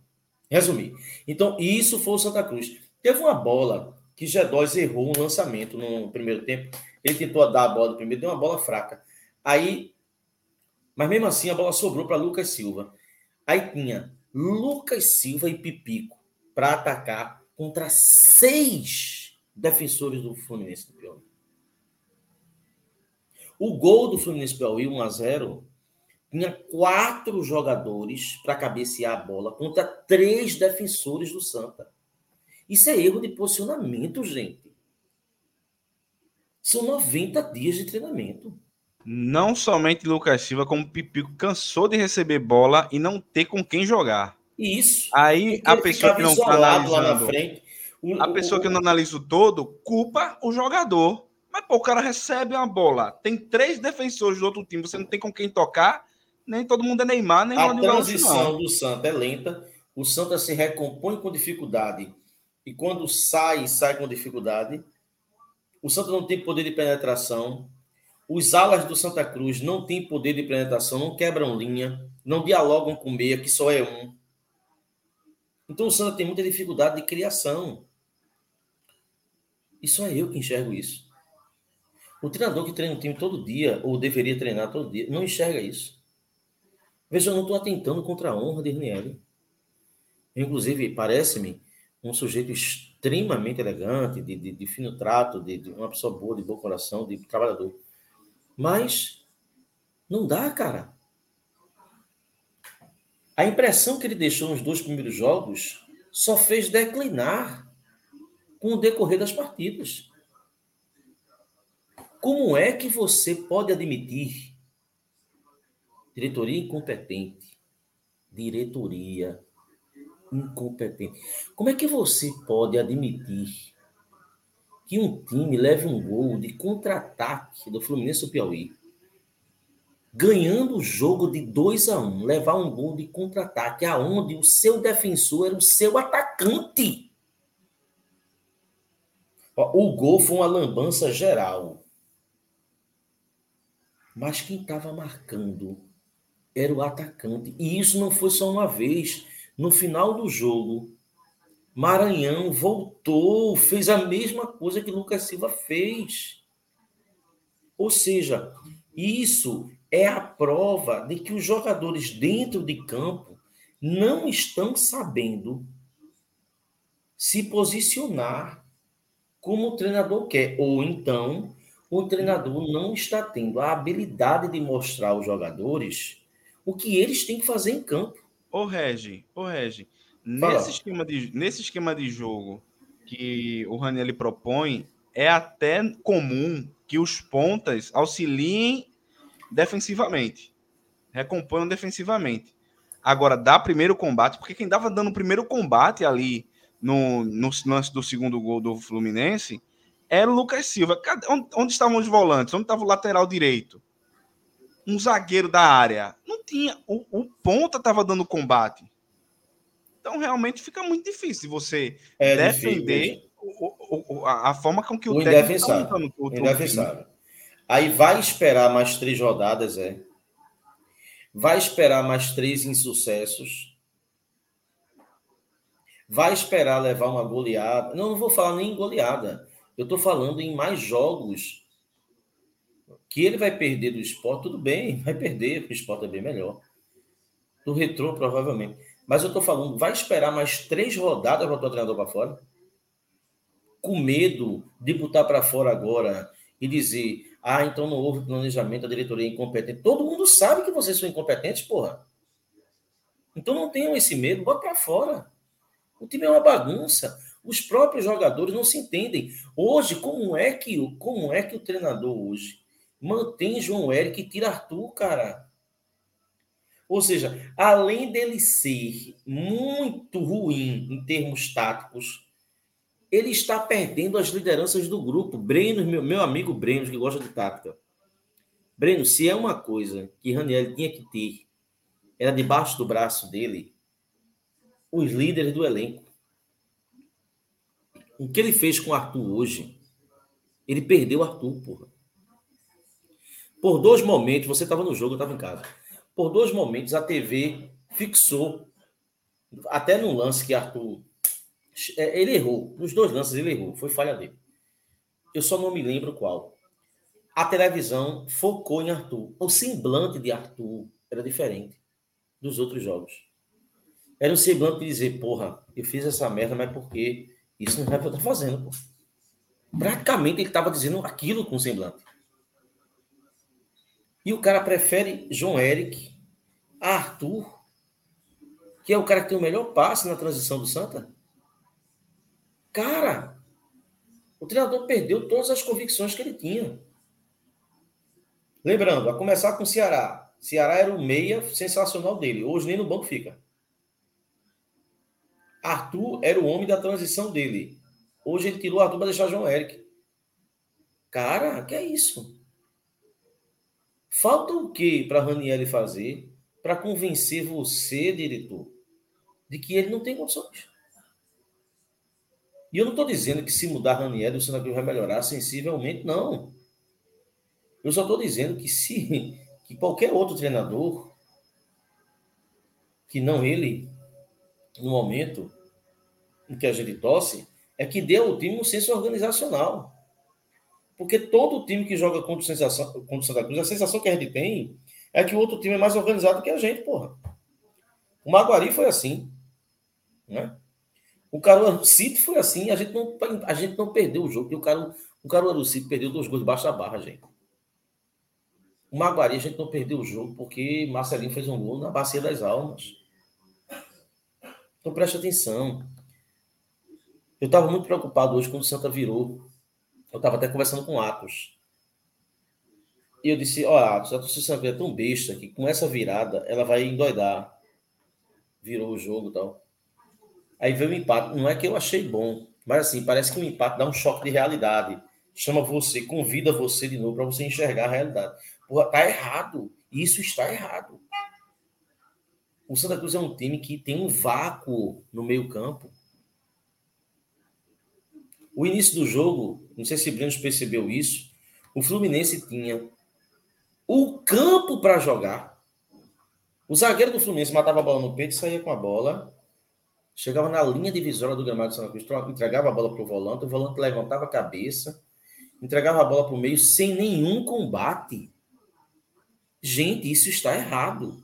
Resumir. Então, isso foi o Santa Cruz. Teve uma bola que G2 errou um lançamento no primeiro tempo. Ele tentou dar a bola do primeiro, deu uma bola fraca. Aí, mas mesmo assim a bola sobrou para Lucas Silva. Aí tinha Lucas Silva e Pipico para atacar contra seis defensores do Fluminense do Piauí. O gol do Fluminense Piauí, 1x0, tinha quatro jogadores para cabecear a bola contra três defensores do Santa. Isso é erro de posicionamento, gente. São 90 dias de treinamento. Não somente Lucas Silva, como Pipico cansou de receber bola e não ter com quem jogar. Isso. Aí a pessoa que não analisando, na frente, a pessoa que não analisa o todo culpa o jogador. Mas pô, o cara recebe uma bola, tem três defensores do outro time, você não tem com quem tocar, nem todo mundo é Neymar, nem A transição do Santa é lenta, o Santa se recompõe com dificuldade e quando sai, sai com dificuldade. O Santa não tem poder de penetração. Os alas do Santa Cruz não têm poder de penetração, não quebram linha, não dialogam com meia, que só é um. Então o Santa tem muita dificuldade de criação. E só eu que enxergo isso. O treinador que treina um time todo dia, ou deveria treinar todo dia, não enxerga isso. Veja, eu não estou atentando contra a honra de Ranieri. Inclusive, parece-me um sujeito extremamente elegante, de, de, de fino trato, de, de, uma pessoa boa, de bom coração, de trabalhador. Mas não dá, cara. A impressão que ele deixou nos dois primeiros jogos só fez declinar com o decorrer das partidas. Como é que você pode admitir diretoria incompetente, diretoria incompetente? Como é que você pode admitir que um time leve um gol de contra-ataque do Fluminense do Piauí ganhando o jogo de 2 a 1 um, levar um gol de contra-ataque, aonde o seu defensor era o seu atacante. O gol foi uma lambança geral. Mas quem estava marcando era o atacante. E isso não foi só uma vez. No final do jogo, Maranhão voltou, fez a mesma coisa que Lucas Silva fez. Ou seja, isso é a prova de que os jogadores dentro de campo não estão sabendo se posicionar como o treinador quer. Ou então, o treinador não está tendo a habilidade de mostrar aos jogadores o que eles têm que fazer em campo. Ô, Regi, ô, Regi, nesse esquema, de, nesse esquema de jogo que o Raniel propõe, é até comum que os pontas auxiliem defensivamente. Recomponham defensivamente. Agora, dá primeiro combate, porque quem dava dando o primeiro combate ali no, no lance do segundo gol do Fluminense era o Lucas Silva. Cadê, onde, onde estavam os volantes? Onde estava o lateral direito? Um zagueiro da área. Tinha. O, o ponta estava dando combate. Então, realmente fica muito difícil você é defender. O, o, a, forma com que o, o técnico está montando o, o Aí vai esperar mais três rodadas, é. Vai esperar mais três insucessos. Vai esperar levar uma goleada. Não, não vou falar nem em goleada. Eu estou falando em mais jogos que ele vai perder do esporte. Tudo bem, vai perder, porque o esporte é bem melhor. Do retrô, provavelmente. Mas eu estou falando, vai esperar mais três rodadas para o treinador para fora? Com medo de botar para fora agora e dizer ah, então não houve planejamento, a diretoria é incompetente. Todo mundo sabe que vocês são incompetentes, porra. Então não tenham esse medo, bota para fora. O time é uma bagunça. Os próprios jogadores não se entendem. Hoje, como é que, como é que o treinador hoje mantém João Eric e tira Arthur, cara? Ou seja, além dele ser muito ruim em termos táticos, ele está perdendo as lideranças do grupo. Breno, meu, meu amigo Breno, que gosta de tática. Breno, se é uma coisa que Raniel tinha que ter, era debaixo do braço dele, os líderes do elenco. O que ele fez com o Arthur hoje, ele perdeu o Arthur, porra. Por dois momentos, você estava no jogo, eu estava em casa. Por dois momentos, a TV fixou, até no lance que Arthur é, ele errou. Nos dois lances ele errou. Foi falha dele. Eu só não me lembro qual. A televisão focou em Arthur. O semblante de Arthur era diferente dos outros jogos. Era um semblante de dizer, porra, eu fiz essa merda, mas por quê? Isso não é o que eu tô fazendo, pô. Praticamente ele estava dizendo aquilo com semblante. E o cara prefere João Eric, Arthur, que é o cara que tem o melhor passe na transição do Santa. Cara, o treinador perdeu todas as convicções que ele tinha. Lembrando, a começar com o Ceará. Ceará era o meia sensacional dele. Hoje nem no banco fica. Arthur era o homem da transição dele. Hoje ele tirou Arthur para deixar João Eric. Cara, que é isso? Falta o que para Raniel fazer para convencer você, diretor, de que ele não tem condições? E eu não estou dizendo que se mudar Raniel, o Cruz vai melhorar sensivelmente, não. Eu só estou dizendo que se que qualquer outro treinador, que não ele, no momento em que a gente tosse, é que dê ao time um senso organizacional. Porque todo time que joga contra o, sensação, contra o Santa Cruz, a sensação que a gente tem é que o outro time é mais organizado que a gente, porra. O Maguari foi assim. Né? O Caruaru City foi assim. A gente não, a gente não perdeu o jogo. o, Caru, o Caruaru City perdeu dois gols debaixo da barra, gente. O Maguari a gente não perdeu o jogo porque Marcelinho fez um gol na Bacia das Almas. Então preste atenção. Eu estava muito preocupado hoje quando o Santa virou. Eu estava até conversando com o Atos. E eu disse, ó, Atos, a torcida Santa é tão besta que com essa virada ela vai endoidar. Virou o jogo e tal. Aí veio o empate. Não é que eu achei bom, mas assim, parece que o empate dá um choque de realidade. Chama você, convida você de novo para você enxergar a realidade. Porra, tá errado. Isso está errado. O Santa Cruz é um time que tem um vácuo no meio-campo. O início do jogo, não sei se Breno percebeu isso, o Fluminense tinha o campo para jogar. O zagueiro do Fluminense matava a bola no peito, saía com a bola, chegava na linha divisória do gramado de Santa Cruz, entregava a bola para o volante, o volante levantava a cabeça, entregava a bola para o meio sem nenhum combate. Gente, isso está errado.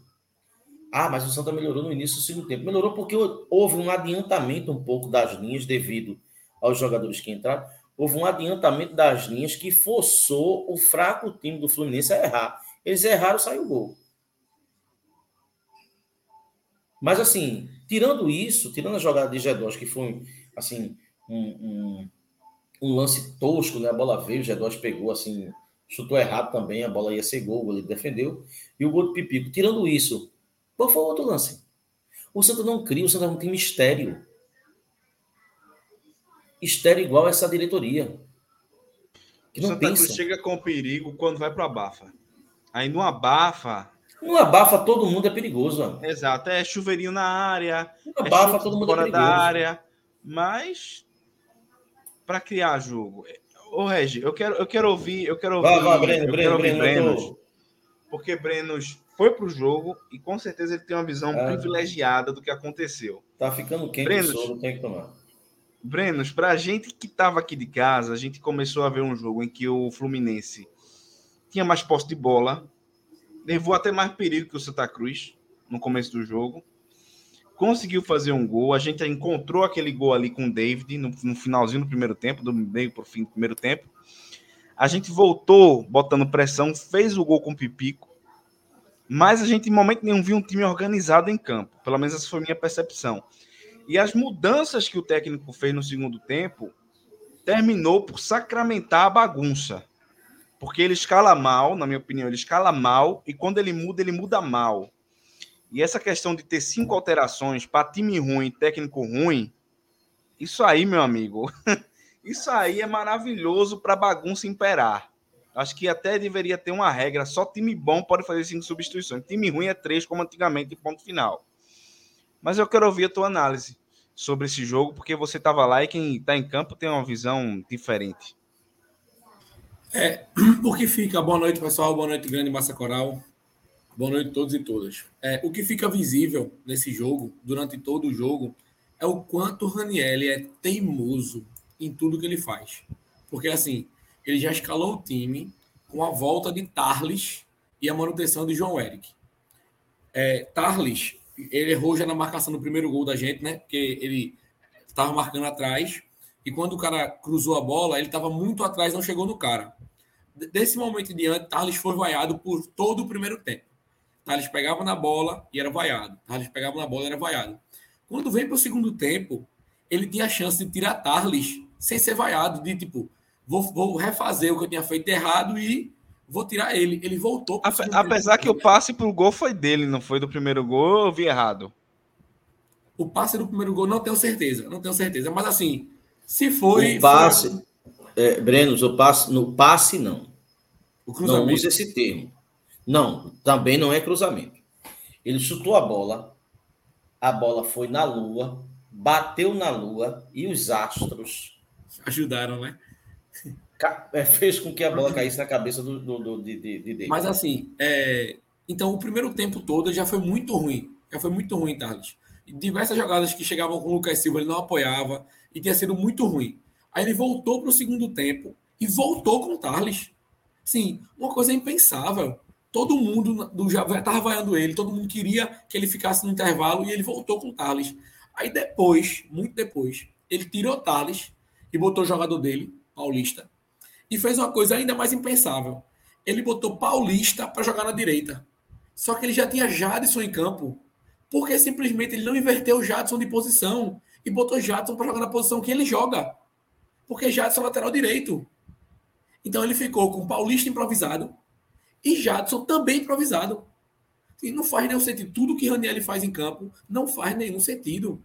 Ah, mas o Santa melhorou no início do segundo tempo. Melhorou porque houve um adiantamento um pouco das linhas devido aos jogadores que entraram, houve um adiantamento das linhas que forçou o fraco time do Fluminense a errar. Eles erraram, saiu o gol. Mas, assim, tirando isso, tirando a jogada de G2, que foi, assim, um, um, um, lance tosco, né? A bola veio, o G2 pegou, assim, chutou errado também, a bola ia ser gol, ele defendeu. E o gol do Pipico. Tirando isso, qual foi o outro lance? O Santa não cria, o Santa não tem mistério igual essa diretoria. Que não Santa pensa. Cruz chega com perigo quando vai para abafa. Aí no abafa. No abafa todo mundo é perigoso. Mano. Exato, é chuveirinho na área. No é abafa todo mundo é fora é perigoso. da área. Mas para criar jogo. Ô, Regi, eu quero, eu quero ouvir, eu quero ouvir. Vai, vai, Breno, eu Breno, Breno, Brenos, tô... porque Brenos foi pro jogo e com certeza ele tem uma visão é. privilegiada do que aconteceu. Tá ficando quente Brenos, o soro, tem que tomar. Brenos, para a gente que estava aqui de casa, a gente começou a ver um jogo em que o Fluminense tinha mais posse de bola, levou até mais perigo que o Santa Cruz no começo do jogo, conseguiu fazer um gol. A gente encontrou aquele gol ali com o David no, no finalzinho do primeiro tempo, do meio para o fim do primeiro tempo. A gente voltou botando pressão, fez o gol com o Pipico, mas a gente em momento nenhum viu um time organizado em campo. Pelo menos essa foi minha percepção. E as mudanças que o técnico fez no segundo tempo terminou por sacramentar a bagunça. Porque ele escala mal, na minha opinião, ele escala mal, e quando ele muda, ele muda mal. E essa questão de ter cinco alterações para time ruim, técnico ruim, isso aí, meu amigo, isso aí é maravilhoso para bagunça imperar. Acho que até deveria ter uma regra, só time bom pode fazer cinco substituições. Time ruim é três, como antigamente, ponto final. Mas eu quero ouvir a tua análise sobre esse jogo, porque você estava lá e quem está em campo tem uma visão diferente. É, o que fica, boa noite pessoal, boa noite grande massa coral, boa noite a todos e todas. É, o que fica visível nesse jogo, durante todo o jogo, é o quanto o Raniel é teimoso em tudo que ele faz. Porque assim, ele já escalou o time com a volta de Tarles e a manutenção de João Eric. É, Tarles ele errou já na marcação do primeiro gol da gente, né? Porque ele estava marcando atrás. E quando o cara cruzou a bola, ele estava muito atrás, não chegou no cara. desse momento em diante, Thales foi vaiado por todo o primeiro tempo. Thales pegava na bola e era vaiado. Thales pegava na bola e era vaiado. Quando vem para o segundo tempo, ele tinha a chance de tirar Thales sem ser vaiado, de tipo, vou, vou refazer o que eu tinha feito errado e vou tirar ele. Ele voltou. Apesar que o passe para o gol foi dele, não foi do primeiro gol, eu vi errado. O passe do primeiro gol, não tenho certeza, não tenho certeza. Mas assim, se foi. O passe, foi... É, Breno, o passe, no passe não. não usa esse termo. Não, também não é cruzamento. Ele chutou a bola, a bola foi na lua, bateu na lua e os astros ajudaram, né? É, fez com que a bola caísse na cabeça do, do, do de, de, de Mas assim, é... então o primeiro tempo todo já foi muito ruim. Já foi muito ruim, Thales. Diversas jogadas que chegavam com o Lucas Silva, ele não apoiava e tinha sido muito ruim. Aí ele voltou para o segundo tempo e voltou com o Thales. Sim, uma coisa impensável. Todo mundo do estava vaiando ele, todo mundo queria que ele ficasse no intervalo e ele voltou com o Thales. Aí depois, muito depois, ele tirou o Thales e botou o jogador dele, Paulista, e fez uma coisa ainda mais impensável. Ele botou Paulista para jogar na direita. Só que ele já tinha Jadson em campo, porque simplesmente ele não inverteu o Jadson de posição e botou Jadson para jogar na posição que ele joga. Porque Jadson é lateral direito. Então ele ficou com Paulista improvisado, e Jadson também improvisado. E não faz nenhum sentido. Tudo que Raniel faz em campo não faz nenhum sentido.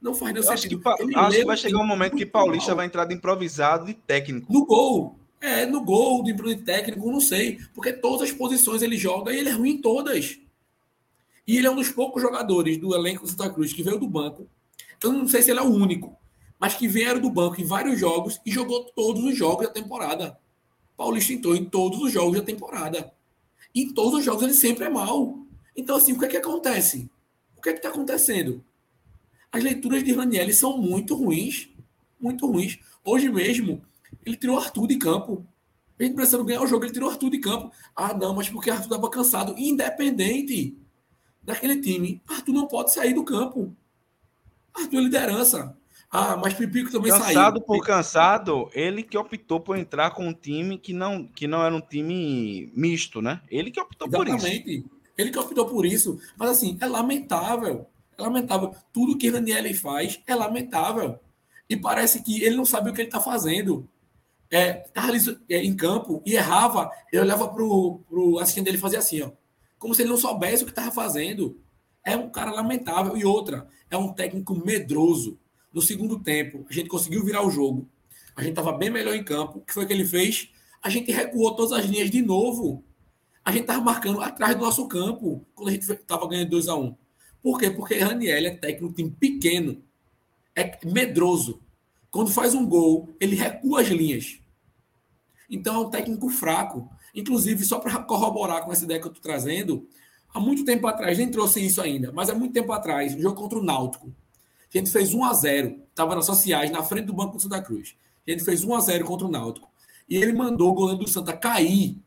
Não faz nenhum eu sentido. Acho que, acho que vai chegar um momento que Paulista mal. vai entrar de improvisado de técnico. No gol. É, no gol, de improviso técnico, não sei. Porque todas as posições ele joga e ele é ruim em todas. E ele é um dos poucos jogadores do elenco do Santa Cruz que veio do banco. Eu não sei se ele é o único, mas que vieram do banco em vários jogos e jogou todos os jogos da temporada. Paulista entrou em todos os jogos da temporada. E em todos os jogos ele sempre é mal. Então, assim, o que é que acontece? O que é que está acontecendo? As leituras de Raniel são muito ruins. Muito ruins. Hoje mesmo, ele tirou Arthur de campo. Gente precisando ganhar o jogo, ele tirou Arthur de campo. Ah, não, mas porque Arthur estava cansado. Independente daquele time, Arthur não pode sair do campo. Arthur é liderança. Ah, mas Pipico também cansado saiu. Cansado por cansado, ele que optou por entrar com um time que não, que não era um time misto, né? Ele que optou Exatamente. por isso. Ele que optou por isso. Mas assim, é lamentável. É lamentável. Tudo que Raniel faz é lamentável. E parece que ele não sabe o que ele está fazendo. É, é, em campo e errava, ele olhava pro, pro assistente dele fazia assim, ó. Como se ele não soubesse o que estava fazendo. É um cara lamentável. E outra, é um técnico medroso. No segundo tempo, a gente conseguiu virar o jogo. A gente estava bem melhor em campo. O que foi que ele fez? A gente recuou todas as linhas de novo. A gente estava marcando atrás do nosso campo quando a gente estava ganhando 2 a 1 um. Por quê? Porque Raniel é técnico de time pequeno. É medroso. Quando faz um gol, ele recua as linhas. Então é um técnico fraco. Inclusive, só para corroborar com essa ideia que eu estou trazendo, há muito tempo atrás, nem trouxe isso ainda, mas há muito tempo atrás, jogo contra o Náutico. A gente fez 1 a 0 estava nas sociais, na frente do Banco do Santa Cruz. A gente fez 1 a 0 contra o Náutico. E ele mandou o goleiro do Santa cair.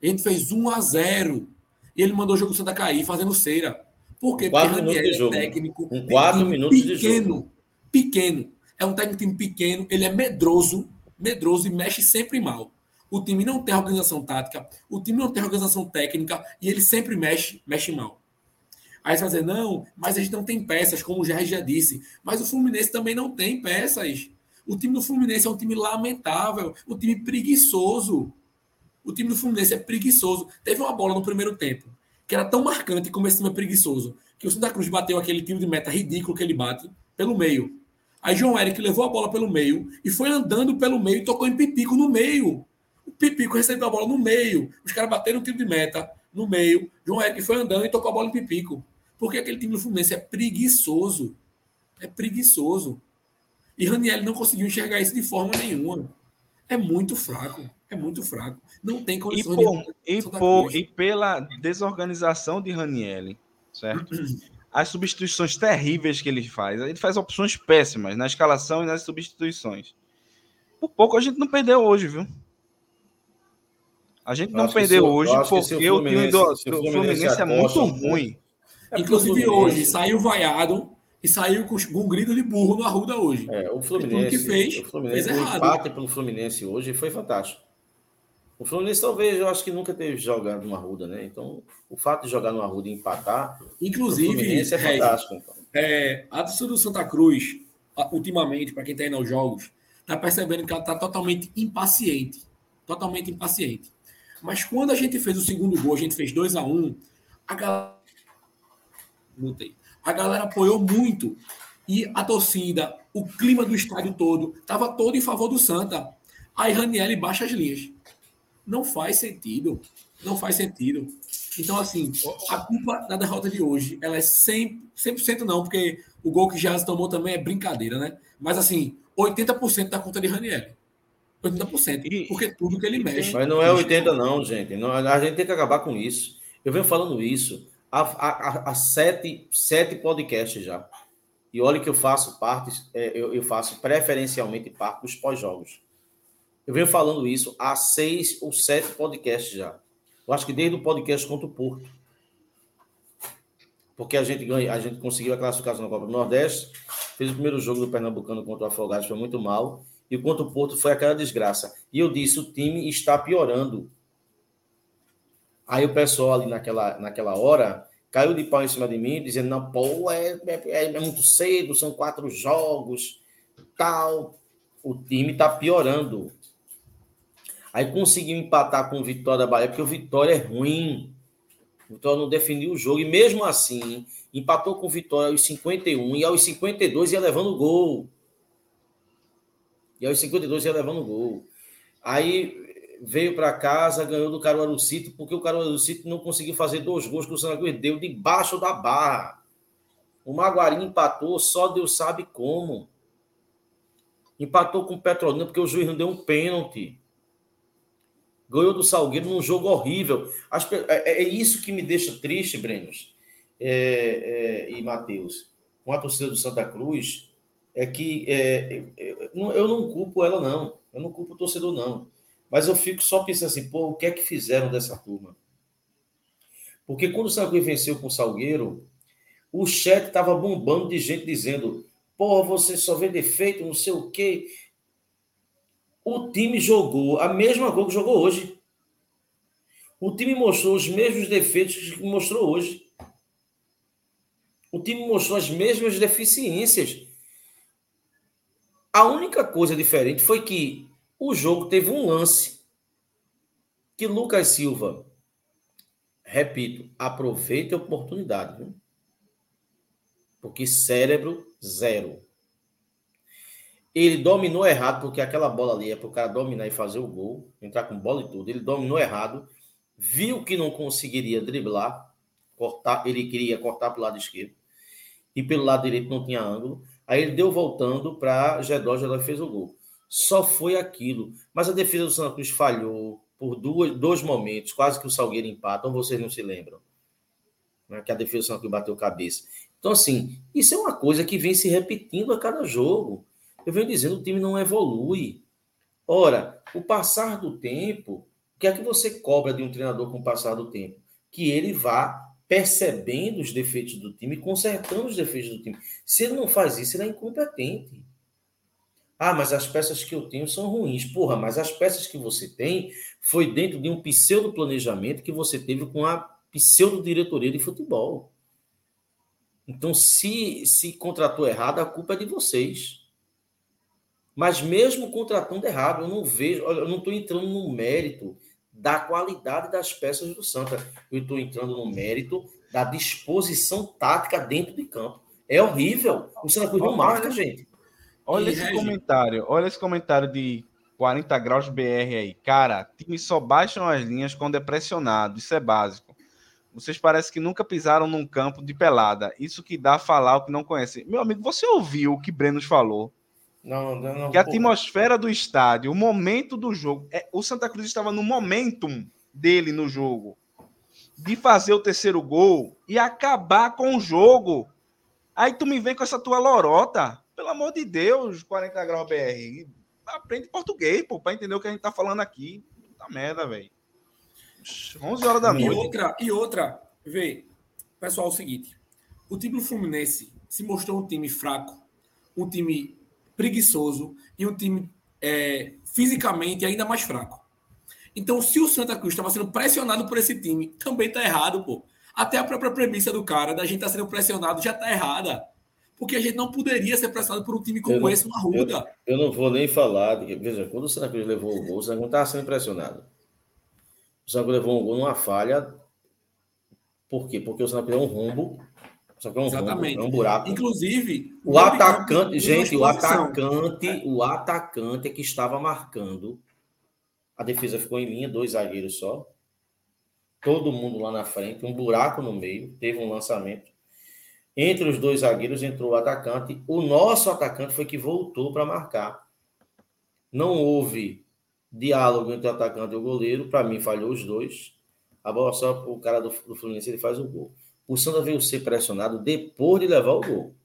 A gente fez 1 a 0 E ele mandou o jogo do Santa cair, fazendo cera. Por quê? Porque Raniel é técnico. 4 minutos pequeno, de jogo. Pequeno. É um técnico pequeno, ele é medroso, medroso e mexe sempre mal. O time não tem organização tática, o time não tem organização técnica e ele sempre mexe, mexe mal. Aí você vai dizer, não, mas a gente não tem peças, como o Jair já disse. Mas o Fluminense também não tem peças. O time do Fluminense é um time lamentável, um time preguiçoso. O time do Fluminense é preguiçoso. Teve uma bola no primeiro tempo, que era tão marcante como esse time é preguiçoso, que o Santa Cruz bateu aquele tiro de meta ridículo que ele bate pelo meio. Aí João Eric levou a bola pelo meio e foi andando pelo meio e tocou em Pipico no meio. O Pipico recebeu a bola no meio. Os caras bateram o tiro de meta no meio. João Eric foi andando e tocou a bola em Pipico. Porque aquele time do Fluminense é preguiçoso. É preguiçoso. E Raniel não conseguiu enxergar isso de forma nenhuma. É muito fraco. É muito fraco. Não tem condições e por, de... E, por, e pela desorganização de Raniel, certo? As substituições terríveis que ele faz. Ele faz opções péssimas na escalação e nas substituições. Por pouco a gente não perdeu hoje, viu? A gente não perdeu se, hoje porque o, o time do, do Fluminense, Fluminense é muito ruim. É Inclusive hoje saiu vaiado e saiu com, um grito de burro no Arruda hoje. É, o Fluminense, que fez, o Fluminense, fez errado. O empate pelo Fluminense hoje foi fantástico. O Fluminense talvez eu acho que nunca teve jogado no Arruda, né? Então, o fato de jogar no Arruda e empatar, inclusive, Fluminense é fantástico. Então. É, a torcida do Santa Cruz, ultimamente, para quem está indo aos jogos, está percebendo que ela está totalmente impaciente. Totalmente impaciente. Mas quando a gente fez o segundo gol, a gente fez 2 a 1 um, a galera. A galera apoiou muito. E a torcida, o clima do estádio todo, estava todo em favor do Santa. Aí Raniel baixa as linhas. Não faz sentido. Não faz sentido. Então, assim, a culpa da derrota de hoje, ela é 100%, 100% não, porque o gol que Jazz tomou também é brincadeira, né? Mas, assim, 80% da conta de Raniel. 80%. Porque tudo que ele mexe. Mas não é 80%, não, gente. Não, a gente tem que acabar com isso. Eu venho falando isso há, há, há sete, sete podcasts já. E olha que eu faço parte, é, eu, eu faço preferencialmente parte dos pós-jogos. Eu venho falando isso há seis ou sete podcasts já. Eu acho que desde o podcast contra o Porto. Porque a gente ganha, a gente conseguiu a classificação na Copa do Nordeste, fez o primeiro jogo do Pernambucano contra o Afogados, foi muito mal. E contra o Porto foi aquela desgraça. E eu disse: o time está piorando. Aí o pessoal ali naquela, naquela hora caiu de pau em cima de mim, dizendo: não, pô, é, é, é muito cedo, são quatro jogos, tal. O time está piorando. Aí conseguiu empatar com o Vitória da Bahia, porque o Vitória é ruim. O Vitória não defendeu o jogo. E mesmo assim, empatou com o Vitória aos 51 e aos 52 ia levando o gol. E aos 52 ia levando o gol. Aí veio para casa, ganhou do Caruaru City, porque o Caruaru City não conseguiu fazer dois gols que o Santa Cruz deu debaixo da barra. O Maguari empatou, só Deus sabe como. Empatou com o Petrolina porque o juiz não deu um pênalti ganhou do Salgueiro num jogo horrível. É, é, é, isso que me deixa triste, Brenos é, é, e Matheus, com a torcida do Santa Cruz, é que eu não culpo ela, não. Eu não culpo o torcedor, não. Mas eu fico só pensando assim, pô, o que é que fizeram dessa turma? Porque quando o Santa Cruz venceu com o Salgueiro, o chat estava bombando de gente dizendo, pô, você só vê defeito, não sei o quê o time jogou a mesma coisa que jogou hoje. O time mostrou os mesmos defeitos que mostrou hoje. O time mostrou as mesmas deficiências. A única coisa diferente foi que o jogo teve um lance que Lucas Silva, repito, aproveita a oportunidade, viu? porque cérebro zero. Ele dominou errado, porque aquela bola ali é para o cara dominar e fazer o gol, entrar com bola e tudo. Ele dominou errado, viu que não conseguiria driblar, cortar, ele queria cortar para o lado esquerdo, e pelo lado direito não tinha ângulo. Aí ele deu voltando para Gedó, Gedó fez o gol. Só foi aquilo. Mas a defesa do Santa Cruz falhou por duas, dois momentos, quase que o Salgueiro empata, ou vocês não se lembram? Né? Que a defesa do Santa Cruz bateu cabeça. Então, assim, isso é uma coisa que vem se repetindo a cada jogo. Eu venho dizendo, o time não evolui. Ora, o passar do tempo, o que é que você cobra de um treinador com o passar do tempo? Que ele vá percebendo os defeitos do time, consertando os defeitos do time. Se ele não faz isso, ele é incompetente. Ah, mas as peças que eu tenho são ruins. Porra, mas as peças que você tem foi dentro de um pseudo planejamento que você teve com a pseudo diretoria de futebol. Então, se se contratou errado, a culpa é de vocês. Mas mesmo contratando errado, eu não vejo, eu não estou entrando no mérito da qualidade das peças do Santa. Eu estou entrando no mérito da disposição tática dentro de campo. É horrível. O Santa Cruz não marca, gente. Olha esse comentário, olha esse comentário de 40 graus BR aí. Cara, times só baixam as linhas quando é pressionado. Isso é básico. Vocês parecem que nunca pisaram num campo de pelada. Isso que dá a falar o que não conhece. Meu amigo, você ouviu o que Brenos falou? Não, não, não, que a atmosfera do estádio, o momento do jogo. É, o Santa Cruz estava no momentum dele no jogo de fazer o terceiro gol e acabar com o jogo. Aí tu me vem com essa tua lorota. Pelo amor de Deus, 40 graus BR. Aprende português, pô, pra entender o que a gente tá falando aqui. Puta merda, velho. 11 horas da noite. E outra, e outra, vê, pessoal, é o seguinte: o time do Fluminense se mostrou um time fraco, um time preguiçoso e um time é, fisicamente ainda mais fraco. Então, se o Santa Cruz estava sendo pressionado por esse time, também está errado, pô. Até a própria premissa do cara, da gente estar tá sendo pressionado, já está errada. Porque a gente não poderia ser pressionado por um time como não, esse, uma Ruda. Eu, eu, não vou nem falar. De, veja, quando o Santa Cruz levou o gol, o Santa Cruz não estava sendo pressionado. O Santa Cruz levou um gol numa falha. Por quê? Porque o Santa Cruz é um rombo. Só que é um Exatamente. rombo, é um buraco. Inclusive, o atacante, gente, o atacante, o atacante é que estava marcando. A defesa ficou em linha, dois zagueiros só todo mundo lá na frente, um buraco no meio, teve um lançamento. Entre os dois zagueiros entrou o atacante. O nosso atacante foi que voltou para marcar. Não houve diálogo entre o atacante e o goleiro. Para mim, falhou os dois. A bola só o cara do, do Fluminense ele faz o gol. O Santa veio ser pressionado depois de levar o gol.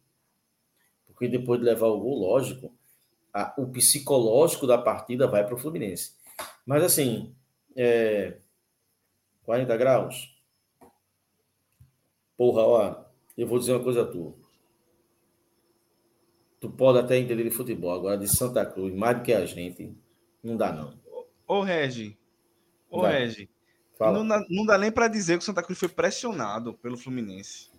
Porque depois de levar o gol, lógico, a, o psicológico da partida vai para o Fluminense. Mas assim, é, 40 graus? Porra, ó, eu vou dizer uma coisa a tu. Tu pode até entender de futebol, agora de Santa Cruz, mais do que a gente, não dá não. Ô, Regi, ô, Regi, não dá, não dá nem para dizer que o Santa Cruz foi pressionado pelo Fluminense.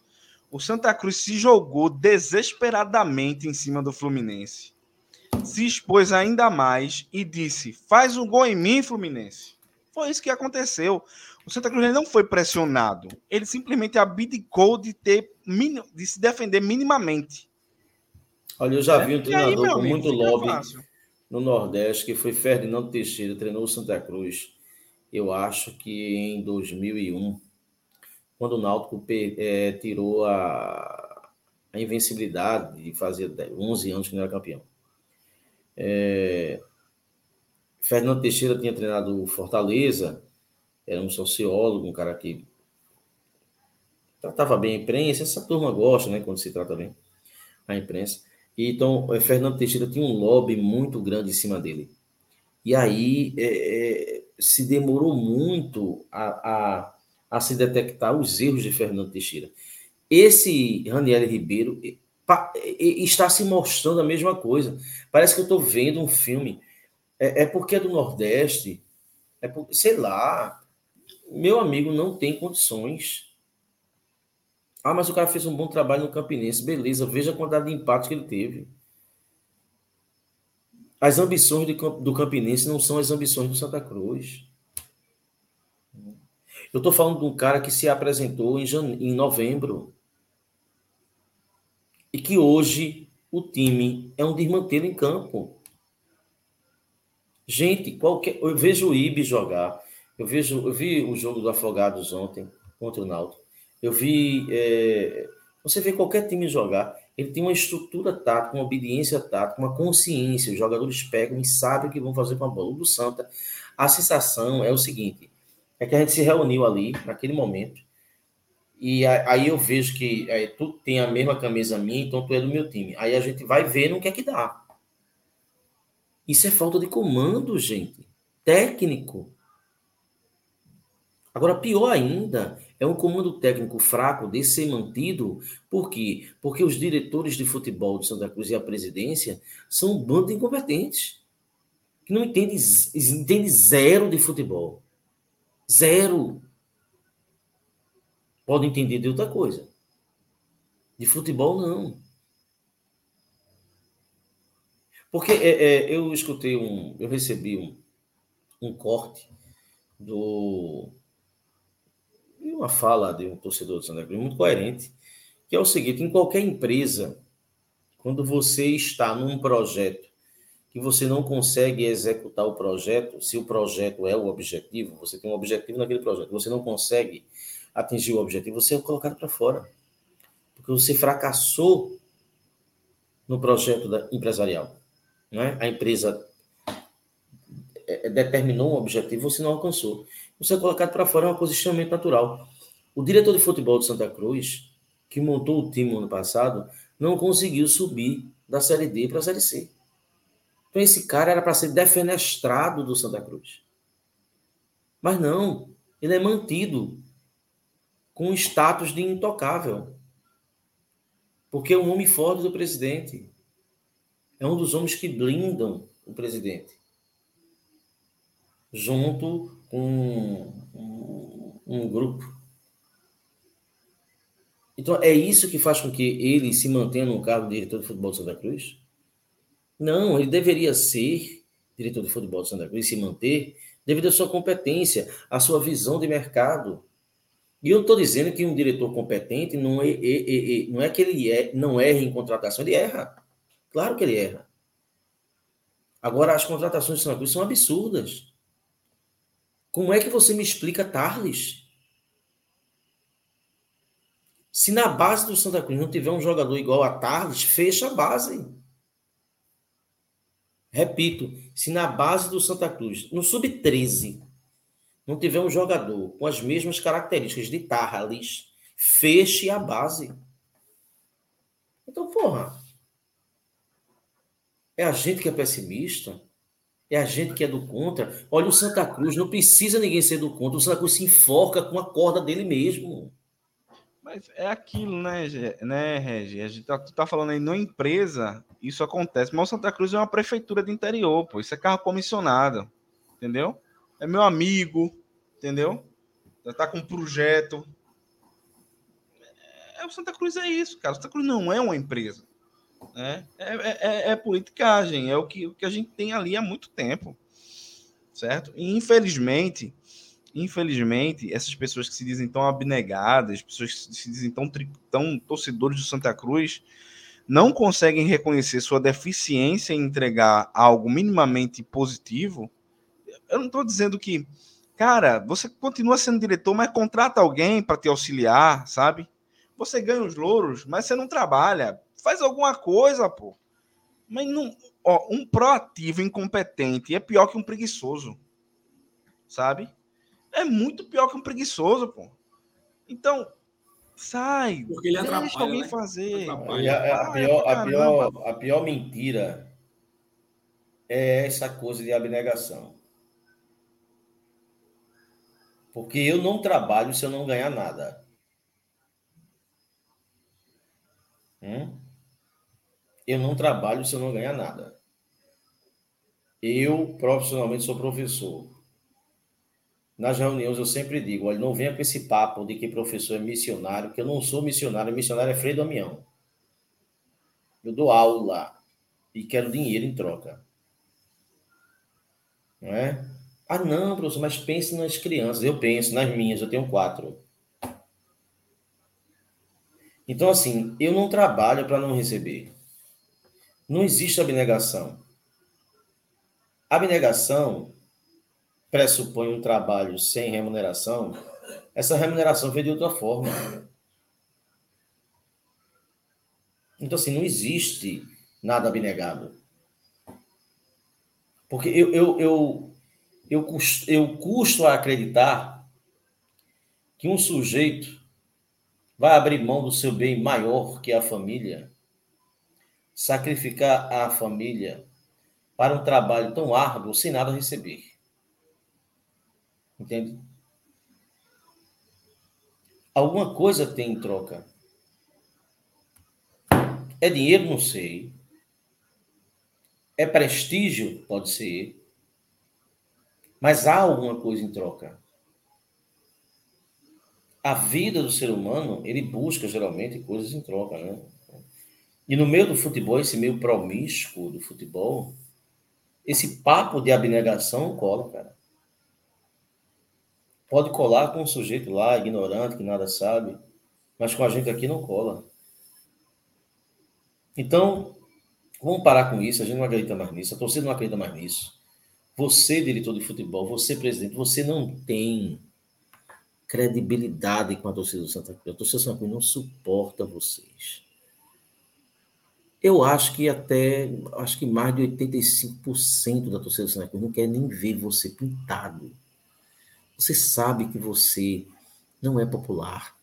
O Santa Cruz se jogou desesperadamente em cima do Fluminense. Se expôs ainda mais e disse: faz um gol em mim, Fluminense. Foi isso que aconteceu. O Santa Cruz não foi pressionado. Ele simplesmente abdicou de ter de se defender minimamente. Olha, eu já é, vi um treinador aí, com amigo, muito lobby fácil. no Nordeste, que foi Ferdinando Teixeira, treinou o Santa Cruz. Eu acho que em 2001, quando o Náutico é, tirou a, a invencibilidade de fazer 11 anos que não era campeão. É, Fernando Teixeira tinha treinado Fortaleza, era um sociólogo, um cara que tratava bem a imprensa, essa turma gosta, né, quando se trata bem a imprensa. E, então, é, Fernando Teixeira tinha um lobby muito grande em cima dele. E aí é, é, se demorou muito a, a, a, se detectar os erros de Fernando Teixeira. Esse Raniel Ribeiro está se mostrando a mesma coisa. Parece que eu estou vendo um filme. É, é porque é do Nordeste, é porque, sei lá, meu amigo não tem condições. Ah, mas o cara fez um bom trabalho no Campinense. Beleza, veja a quantidade de empates que ele teve. As ambições do Campinense não são as ambições do Santa Cruz. Eu estou falando de um cara que se apresentou em, jane... em novembro. E que hoje o time é um desmantelo em campo. Gente, qualquer... eu vejo o Ibe jogar. Eu vejo, eu vi o jogo do Afogados ontem contra o Náutico. Eu vi, é, você vê qualquer time jogar, ele tem uma estrutura tática, uma obediência tática, uma consciência. Os jogadores pegam e sabem o que vão fazer com a bola. O do Santa, a sensação é o seguinte: é que a gente se reuniu ali naquele momento. E aí eu vejo que é, tu tem a mesma camisa minha, então tu é do meu time. Aí a gente vai ver no que é que dá. Isso é falta de comando, gente. Técnico. Agora, pior ainda, é um comando técnico fraco de ser mantido. Por quê? Porque os diretores de futebol de Santa Cruz e a presidência são um bando de incompetentes. Que não entende, entende zero de futebol. Zero. Pode entender de outra coisa. De futebol, não. Porque é, é, eu escutei um. Eu recebi um, um corte do e uma fala de um torcedor do Santa Cruz muito coerente, que é o seguinte: em qualquer empresa, quando você está num projeto que você não consegue executar o projeto, se o projeto é o objetivo, você tem um objetivo naquele projeto, você não consegue atingir o objetivo, você é colocado para fora. Porque você fracassou no projeto empresarial. Né? A empresa é, determinou um objetivo, você não alcançou você é colocado para fora é uma coisa extremamente natural. O diretor de futebol de Santa Cruz, que montou o time no ano passado, não conseguiu subir da Série D para a Série C. Então esse cara era para ser defenestrado do Santa Cruz. Mas não, ele é mantido com status de intocável. Porque é um homem forte do presidente. É um dos homens que blindam o presidente. Junto um, um, um grupo. Então, é isso que faz com que ele se mantenha no cargo de diretor de futebol de Santa Cruz? Não, ele deveria ser diretor de futebol de Santa Cruz e se manter devido à sua competência, à sua visão de mercado. E eu estou dizendo que um diretor competente não é, é, é, é, não é que ele é, não erra em contratação, ele erra. Claro que ele erra. Agora, as contratações de Santa Cruz são absurdas. Como é que você me explica Tarles? Se na base do Santa Cruz não tiver um jogador igual a Tarles, fecha a base. Repito, se na base do Santa Cruz, no sub-13, não tiver um jogador com as mesmas características de Tarles, feche a base. Então, porra. É a gente que é pessimista? É a gente que é do contra? Olha, o Santa Cruz não precisa ninguém ser do contra. O Santa Cruz se enfoca com a corda dele mesmo. Mas é aquilo, né, né Regi? A gente tá, tu tá falando aí, na empresa, isso acontece. Mas o Santa Cruz é uma prefeitura do interior, pô. Isso é carro comissionado, entendeu? É meu amigo, entendeu? Já tá com um projeto. É, o Santa Cruz é isso, cara. O Santa Cruz não é uma empresa. Né? É, é, é, politicagem, é o que, o que a gente tem ali há muito tempo. Certo? E infelizmente infelizmente, essas pessoas que se dizem tão abnegadas, pessoas que se dizem tão, tão torcedores do Santa Cruz, não conseguem reconhecer sua deficiência em entregar algo minimamente positivo. Eu não estou dizendo que, cara, você continua sendo diretor, mas contrata alguém para te auxiliar, sabe? Você ganha os louros, mas você não trabalha. Faz alguma coisa, pô. Mas não, ó, um proativo incompetente é pior que um preguiçoso, sabe? é muito pior que um preguiçoso, pô. Então, sai. Porque ele atrapalha, deixa alguém né? fazer. A, a, pior, a, pior, a pior mentira é essa coisa de abnegação. Porque eu não trabalho se eu não ganhar nada. Hum? Eu não trabalho se eu não ganhar nada. Eu, profissionalmente, sou professor nas reuniões eu sempre digo, olha, não venha com esse papo de que professor é missionário, que eu não sou missionário, missionário é Frei Damião. Eu dou aula e quero dinheiro em troca. Não é? Ah, não, professor, mas pense nas crianças. Eu penso nas minhas, eu tenho quatro. Então, assim, eu não trabalho para não receber. Não existe abnegação. Abnegação pressupõe um trabalho sem remuneração, essa remuneração vem de outra forma. Então, assim, não existe nada abnegado. Porque eu, eu, eu, eu, custo, eu custo a acreditar que um sujeito vai abrir mão do seu bem maior que a família, sacrificar a família para um trabalho tão árduo sem nada receber. Entende? Alguma coisa tem em troca. É dinheiro? Não sei. É prestígio? Pode ser. Mas há alguma coisa em troca. A vida do ser humano, ele busca geralmente coisas em troca, né? E no meio do futebol, esse meio promíscuo do futebol, esse papo de abnegação cola, cara. Pode colar com um sujeito lá, ignorante, que nada sabe, mas com a gente aqui não cola. Então, vamos parar com isso, a gente não acredita mais nisso, a torcida não acredita mais nisso. Você, diretor de futebol, você, presidente, você não tem credibilidade com a torcida do Santa Cruz. A torcida do Santa Cruz não suporta vocês. Eu acho que até, acho que mais de 85% da torcida do Santa Cruz não quer nem ver você pintado. Você sabe que você não é popular.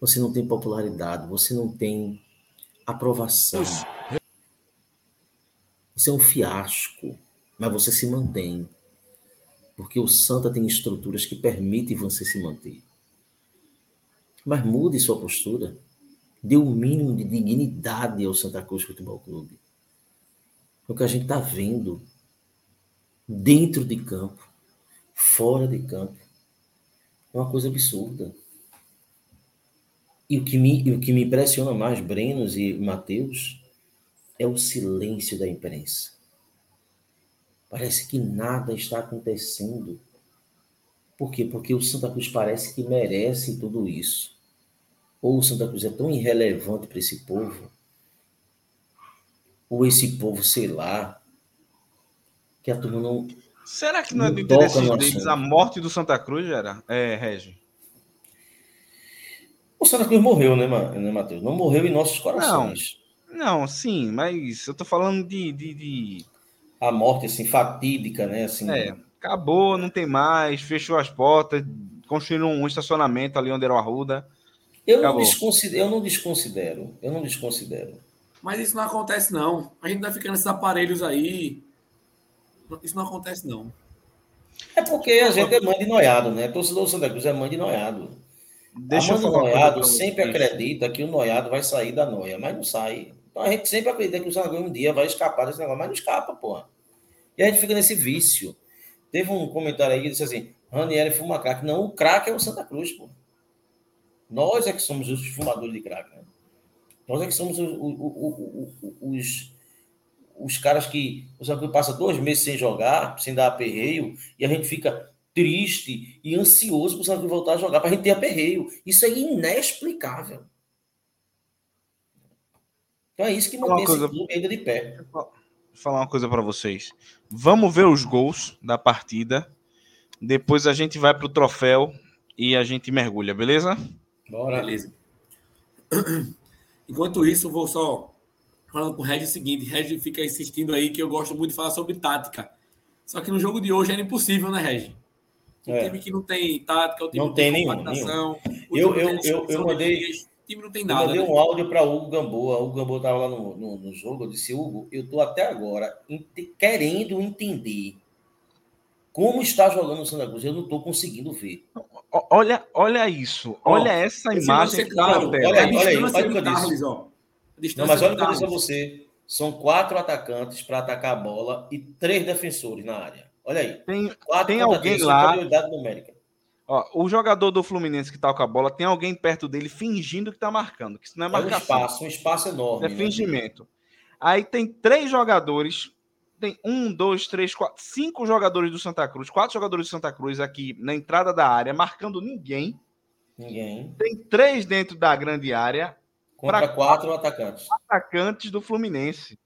Você não tem popularidade, você não tem aprovação. Você é um fiasco, mas você se mantém. Porque o Santa tem estruturas que permitem você se manter. Mas mude sua postura. Dê o um mínimo de dignidade ao Santa Cruz Futebol Clube. É o que a gente está vendo dentro de campo fora de campo. É uma coisa absurda. E o que me, o que me impressiona mais, Brenos e Matheus, é o silêncio da imprensa. Parece que nada está acontecendo. Por quê? Porque o Santa Cruz parece que merece tudo isso. Ou o Santa Cruz é tão irrelevante para esse povo, ou esse povo, sei lá, que a turma não. Será que não, é do interesse deles a morte do Santa Cruz, era? É, Regi? O Santa Cruz morreu, né, né Matheus? Não morreu em nossos corações. Não, não sim, mas eu tô falando de, de, de... A morte, assim, fatídica, né? Assim, é, acabou, não tem mais, fechou as portas, construíram um estacionamento ali onde era o Arruda. Eu não, desconsidero, eu não desconsidero, eu não desconsidero. Mas isso não acontece, não. A gente vai ficando esses aparelhos aí. Isso não acontece, não. É porque a gente é mãe de noiado, né? Torcedor do Santa Cruz é mãe de noiado. Deixa a mãe de noiado sempre acredita que o noiado vai sair da noia, mas não sai. Então a gente sempre acredita que o Santa Cruz um dia vai escapar desse negócio, mas não escapa, porra. E a gente fica nesse vício. Teve um comentário aí que disse assim: Ranieri fuma crack. Não, o crack é o Santa Cruz, pô. Nós é que somos os fumadores de crack. Né? Nós é que somos os, os, os caras que o Santa Cruz passa dois meses sem jogar, sem dar aperreio, e a gente fica triste e ansioso para o Santa Cruz voltar a jogar, para a gente ter aperreio. Isso é inexplicável. Então é isso que mantém esse clube ainda de pé. Vou falar uma coisa para vocês. Vamos ver os gols da partida. Depois a gente vai para o troféu e a gente mergulha, beleza? Bora. Beleza. Enquanto isso, vou só falando com o Red o seguinte: Red fica insistindo aí que eu gosto muito de falar sobre tática. Só que no jogo de hoje era impossível, né, Red? O é. time que não tem tática, o time não, tem, tem nenhum. nenhum. Eu, eu, eu, eu mandei. O time não tem nada. Eu mandei né? um áudio para Hugo Gamboa. O Hugo Gamboa estava lá no, no, no, jogo. Eu disse, Hugo, eu estou até agora querendo entender como está jogando o Santa Cruz. Eu não estou conseguindo ver. Olha, olha isso. Olha essa imagem. Claro, olha, olha aí, olha o que eu disse. Não, mas olha o que eu disse a você. São quatro atacantes para atacar a bola e três defensores na área. Olha aí. Tem, tem alguém lá. Ó, o jogador do Fluminense que tá com a bola, tem alguém perto dele fingindo que tá marcando. Que isso não é marcação. É um espaço, um espaço enorme. É né? fingimento. Aí tem três jogadores. Tem um, dois, três, quatro, cinco jogadores do Santa Cruz, quatro jogadores do Santa Cruz aqui na entrada da área, marcando ninguém. Ninguém. Tem três dentro da grande área. Contra quatro, quatro atacantes. Atacantes do Fluminense.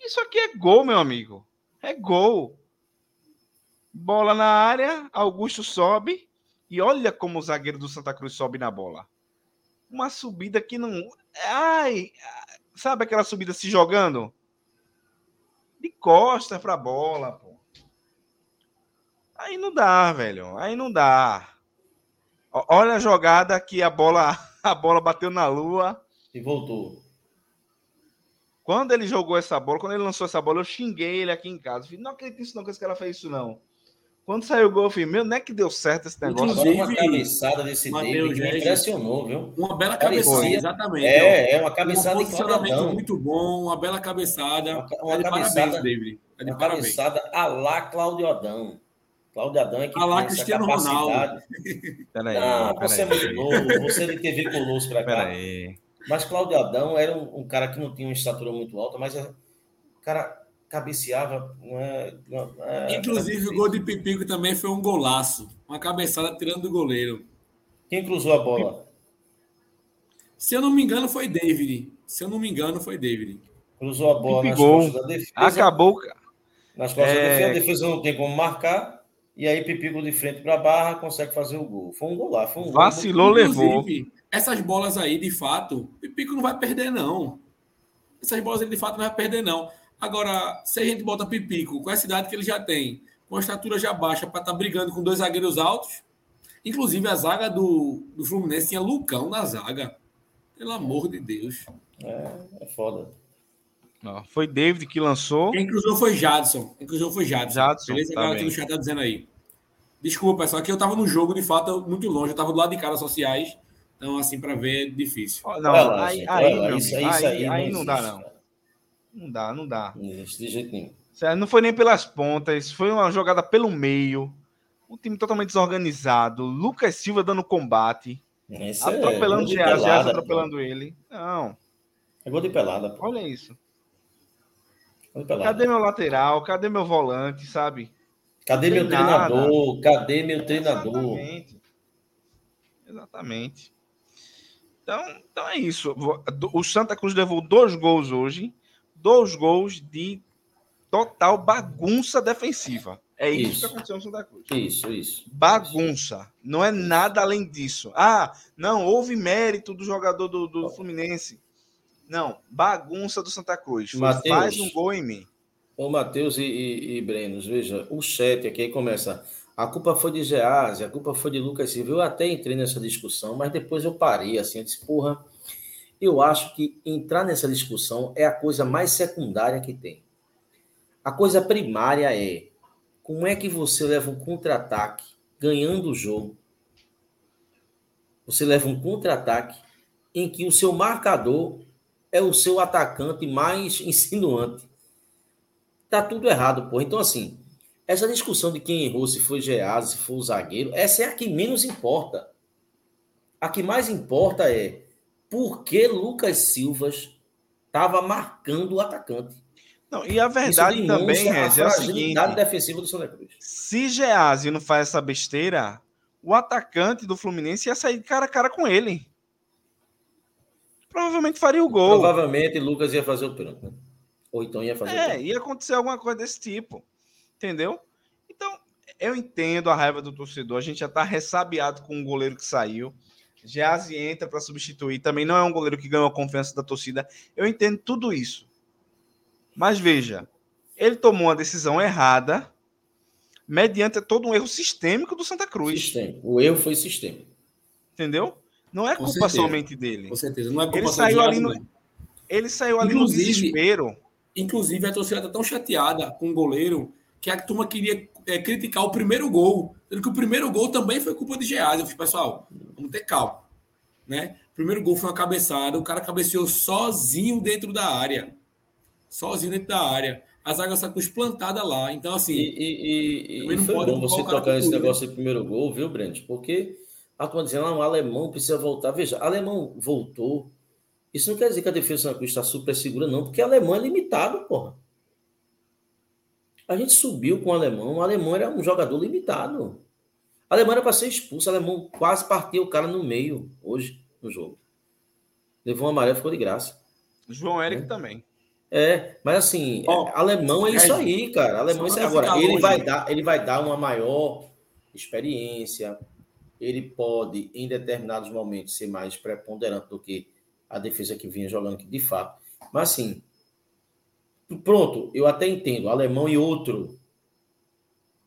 Isso aqui é gol, meu amigo. É gol. Bola na área, Augusto sobe. E olha como o zagueiro do Santa Cruz sobe na bola. Uma subida que não. Ai! Sabe aquela subida se jogando? De costas pra bola, pô. Aí não dá, velho. Aí não dá. Olha a jogada que a bola, a bola bateu na lua. E voltou. Quando ele jogou essa bola, quando ele lançou essa bola, eu xinguei ele aqui em casa. Falei, não acredito nisso não, que esse cara fez isso não. Quando saiu o gol, eu falei, meu, não é que deu certo esse negócio. Inclusive, uma cabeçada desse David me impressionou, viu? Uma bela cabeçada, exatamente. É, é uma cabeçada um posicionamento muito bom, uma bela cabeçada. Uma, uma é cabeçada, parabéns, David. É uma parabéns. cabeçada a lá Claudio Adão. Claudio Adão é que a lá Cristiano Ronaldo. Peraí, ah, você é muito novo, você é de TV Colosso pra cá. Peraí. Mas Claudio Adão era um, um, cara que não tinha uma estatura muito alta, mas o cara cabeceava. É, é, Inclusive, o gol de Pipico também foi um golaço. Uma cabeçada tirando do goleiro. Quem cruzou a bola? Se eu não me engano, foi David. Se eu não me engano, foi David. Cruzou a bola nas costas da defesa. Acabou. Nas costas é... da defesa, a defesa não tem como marcar. E aí, Pipico de frente para a barra consegue fazer o gol. Foi um gol lá. Foi um Vacilou, gol. levou. Essas bolas aí, de fato, Pipico não vai perder, não. Essas bolas ele, de fato, não vai perder, não. Agora, se a gente bota Pipico com a cidade que ele já tem, com a estatura já baixa para estar tá brigando com dois zagueiros altos, inclusive a zaga do, do Fluminense tinha Lucão na zaga. Pelo amor de Deus. É, é foda. Não, foi David que lançou. Quem cruzou foi Jadson. Quem cruzou foi Jadson. Jadson Beleza? Tá aqui no chat tá dizendo aí. Desculpa, pessoal, que eu tava no jogo, de fato, muito longe. Eu tava do lado de cara sociais. Então, assim, para ver, é difícil. Não, aí, aí, não, isso, aí, aí, aí, não, não dá, não. Não dá, não dá. Não existe de jeito nenhum. Não foi nem pelas pontas, foi uma jogada pelo meio. um time totalmente desorganizado, Lucas Silva dando combate, Esse atropelando é o Geas, Geas atropelando ele. Não. É gol de pelada. Pô. Olha isso. Pelada. Cadê meu lateral? Cadê meu volante, sabe? Cadê meu nada. treinador? Cadê meu treinador? Exatamente. Exatamente. Então, então é isso. O Santa Cruz levou dois gols hoje, dois gols de total bagunça defensiva. É isso, Isso. que aconteceu no Santa Cruz. Isso, isso. Bagunça. Não é nada além disso. Ah, não, houve mérito do jogador do, do Fluminense. Não, bagunça do Santa Cruz. Mateus. faz um gol em mim. Ô, Matheus e, e, e Brenos, veja, o chat aqui aí começa. A culpa foi de Gease, a culpa foi de Lucas Silva. Eu até entrei nessa discussão, mas depois eu parei, assim, eu disse, porra, eu acho que entrar nessa discussão é a coisa mais secundária que tem. A coisa primária é como é que você leva um contra-ataque ganhando o jogo. Você leva um contra-ataque em que o seu marcador é o seu atacante mais insinuante. Tá tudo errado, porra. Então, assim, essa discussão de quem errou, se foi Geazi, se foi o zagueiro, essa é a que menos importa. A que mais importa é por que Lucas Silvas estava marcando o atacante. Não, e a verdade também, Regis, a é o seguinte: defensiva do Santa Cruz. se Geazi não faz essa besteira, o atacante do Fluminense ia sair cara a cara com ele. Provavelmente faria o gol. Provavelmente Lucas ia fazer o pênalti. né? Ou então ia fazer o É, pênalti. ia acontecer alguma coisa desse tipo. Entendeu? Então, eu entendo a raiva do torcedor. A gente já tá ressabiado com o goleiro que saiu. Geazi entra para substituir. Também não é um goleiro que ganhou a confiança da torcida. Eu entendo tudo isso. Mas veja, ele tomou uma decisão errada mediante todo um erro sistêmico do Santa Cruz. Sistema. O erro foi sistêmico. Entendeu? Não é Com culpa certeza. somente dele. Com certeza. Não é culpa Ele saiu ali no-. Ele saiu ali Inclusive- no desespero. Inclusive, a torcida tá tão chateada com o goleiro que a turma queria é, criticar o primeiro gol. Sendo que o primeiro gol também foi culpa de Geazi. Eu falei, pessoal, vamos ter calma. Né? Primeiro gol foi uma cabeçada, o cara cabeceou sozinho dentro da área. Sozinho dentro da área. A zaga Santa Cruz plantada lá. Então, assim, e, e, e não foi pode bom você tocar nesse negócio do primeiro gol, viu, Brent? Porque a turma dizendo, ah, o alemão precisa voltar. Veja, alemão voltou. Isso não quer dizer que a defesa Santa Cruz está super segura, não, porque alemão é limitado, porra. A gente subiu com o alemão, o alemão era um jogador limitado. Alemão era para ser expulso, o alemão quase partiu o cara no meio hoje no jogo. Levou um amarelo, ficou de graça. João Eric É. também. É, mas assim, é, alemão é isso Regis, aí, cara. Alemão é isso aí. Agora, ele longe. vai, dar, ele vai dar uma maior experiência. Ele pode, em determinados momentos, ser mais preponderante do que a defesa que vinha jogando aqui, de fato. Mas assim, pronto, eu até entendo. Alemão e outro.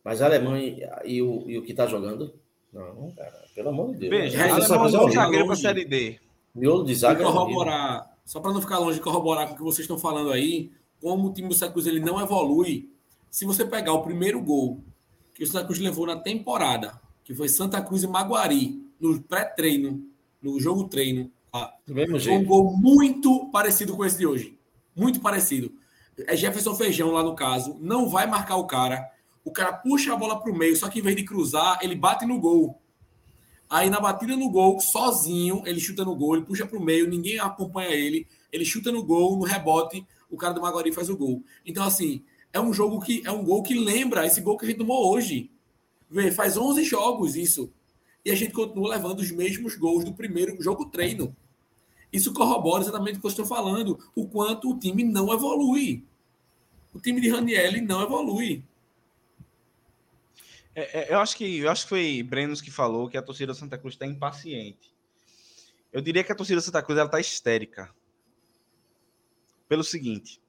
Mas alemão e, e o, e o que tá jogando? Não, cara, pelo amor de Deus. Veja, Essa Regis, coisa é não horrível. zagueiro para longe. Série D. Miolo de zaga. é corroborar, só para não ficar longe de corroborar com o que vocês estão falando aí, como o time do Santa Cruz ele não evolui. Se você pegar o primeiro gol que o Santa Cruz levou na temporada, que foi Santa Cruz e Maguari, no pré-treino, no jogo treino, Do mesmo foi um gol muito parecido com esse de hoje. Muito parecido. É Jefferson Feijão lá no caso, não vai marcar o cara. O cara puxa a bola para o meio, só que em vez de cruzar, ele bate no gol. Aí na batida no gol, sozinho, ele chuta no gol, ele puxa para o meio, ninguém acompanha ele, ele chuta no gol, no rebote, o cara do Maguari faz o gol. Então, assim, é um jogo que é um gol que lembra esse gol que a gente tomou hoje. Vê, faz 11 jogos isso. E a gente continua levando os mesmos gols do primeiro jogo treino. Isso corrobora exatamente o que eu estou falando, o quanto o time não evolui. O time de Ranielli não evolui. É, é, eu, acho que, eu acho que foi Brenos que falou que a torcida do Santa Cruz está impaciente. Eu diria que a torcida do Santa Cruz está histérica. Pelo seguinte: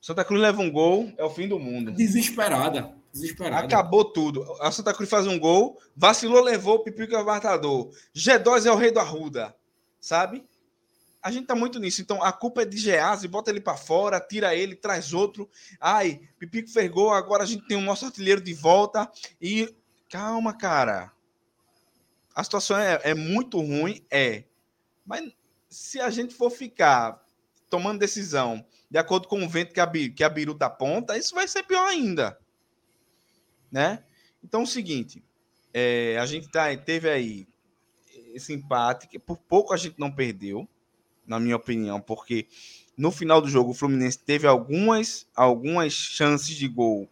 Santa Cruz leva um gol, é o fim do mundo. Desesperada. Desesperada. Acabou tudo. A Santa Cruz faz um gol, vacilou, levou, Pipico é o matador. G2 é o rei do Arruda. Sabe? A gente tá muito nisso. Então a culpa é de Geazi, bota ele para fora, tira ele, traz outro. Ai, Pipico fez agora a gente tem o nosso artilheiro de volta. E calma, cara. A situação é, é muito ruim, é. Mas se a gente for ficar tomando decisão de acordo com o vento que a, que a Biru da ponta, isso vai ser pior ainda né? Então, é o seguinte, é, a gente tá, teve aí esse empate, que por pouco a gente não perdeu, na minha opinião, porque no final do jogo o Fluminense teve algumas, algumas chances de gol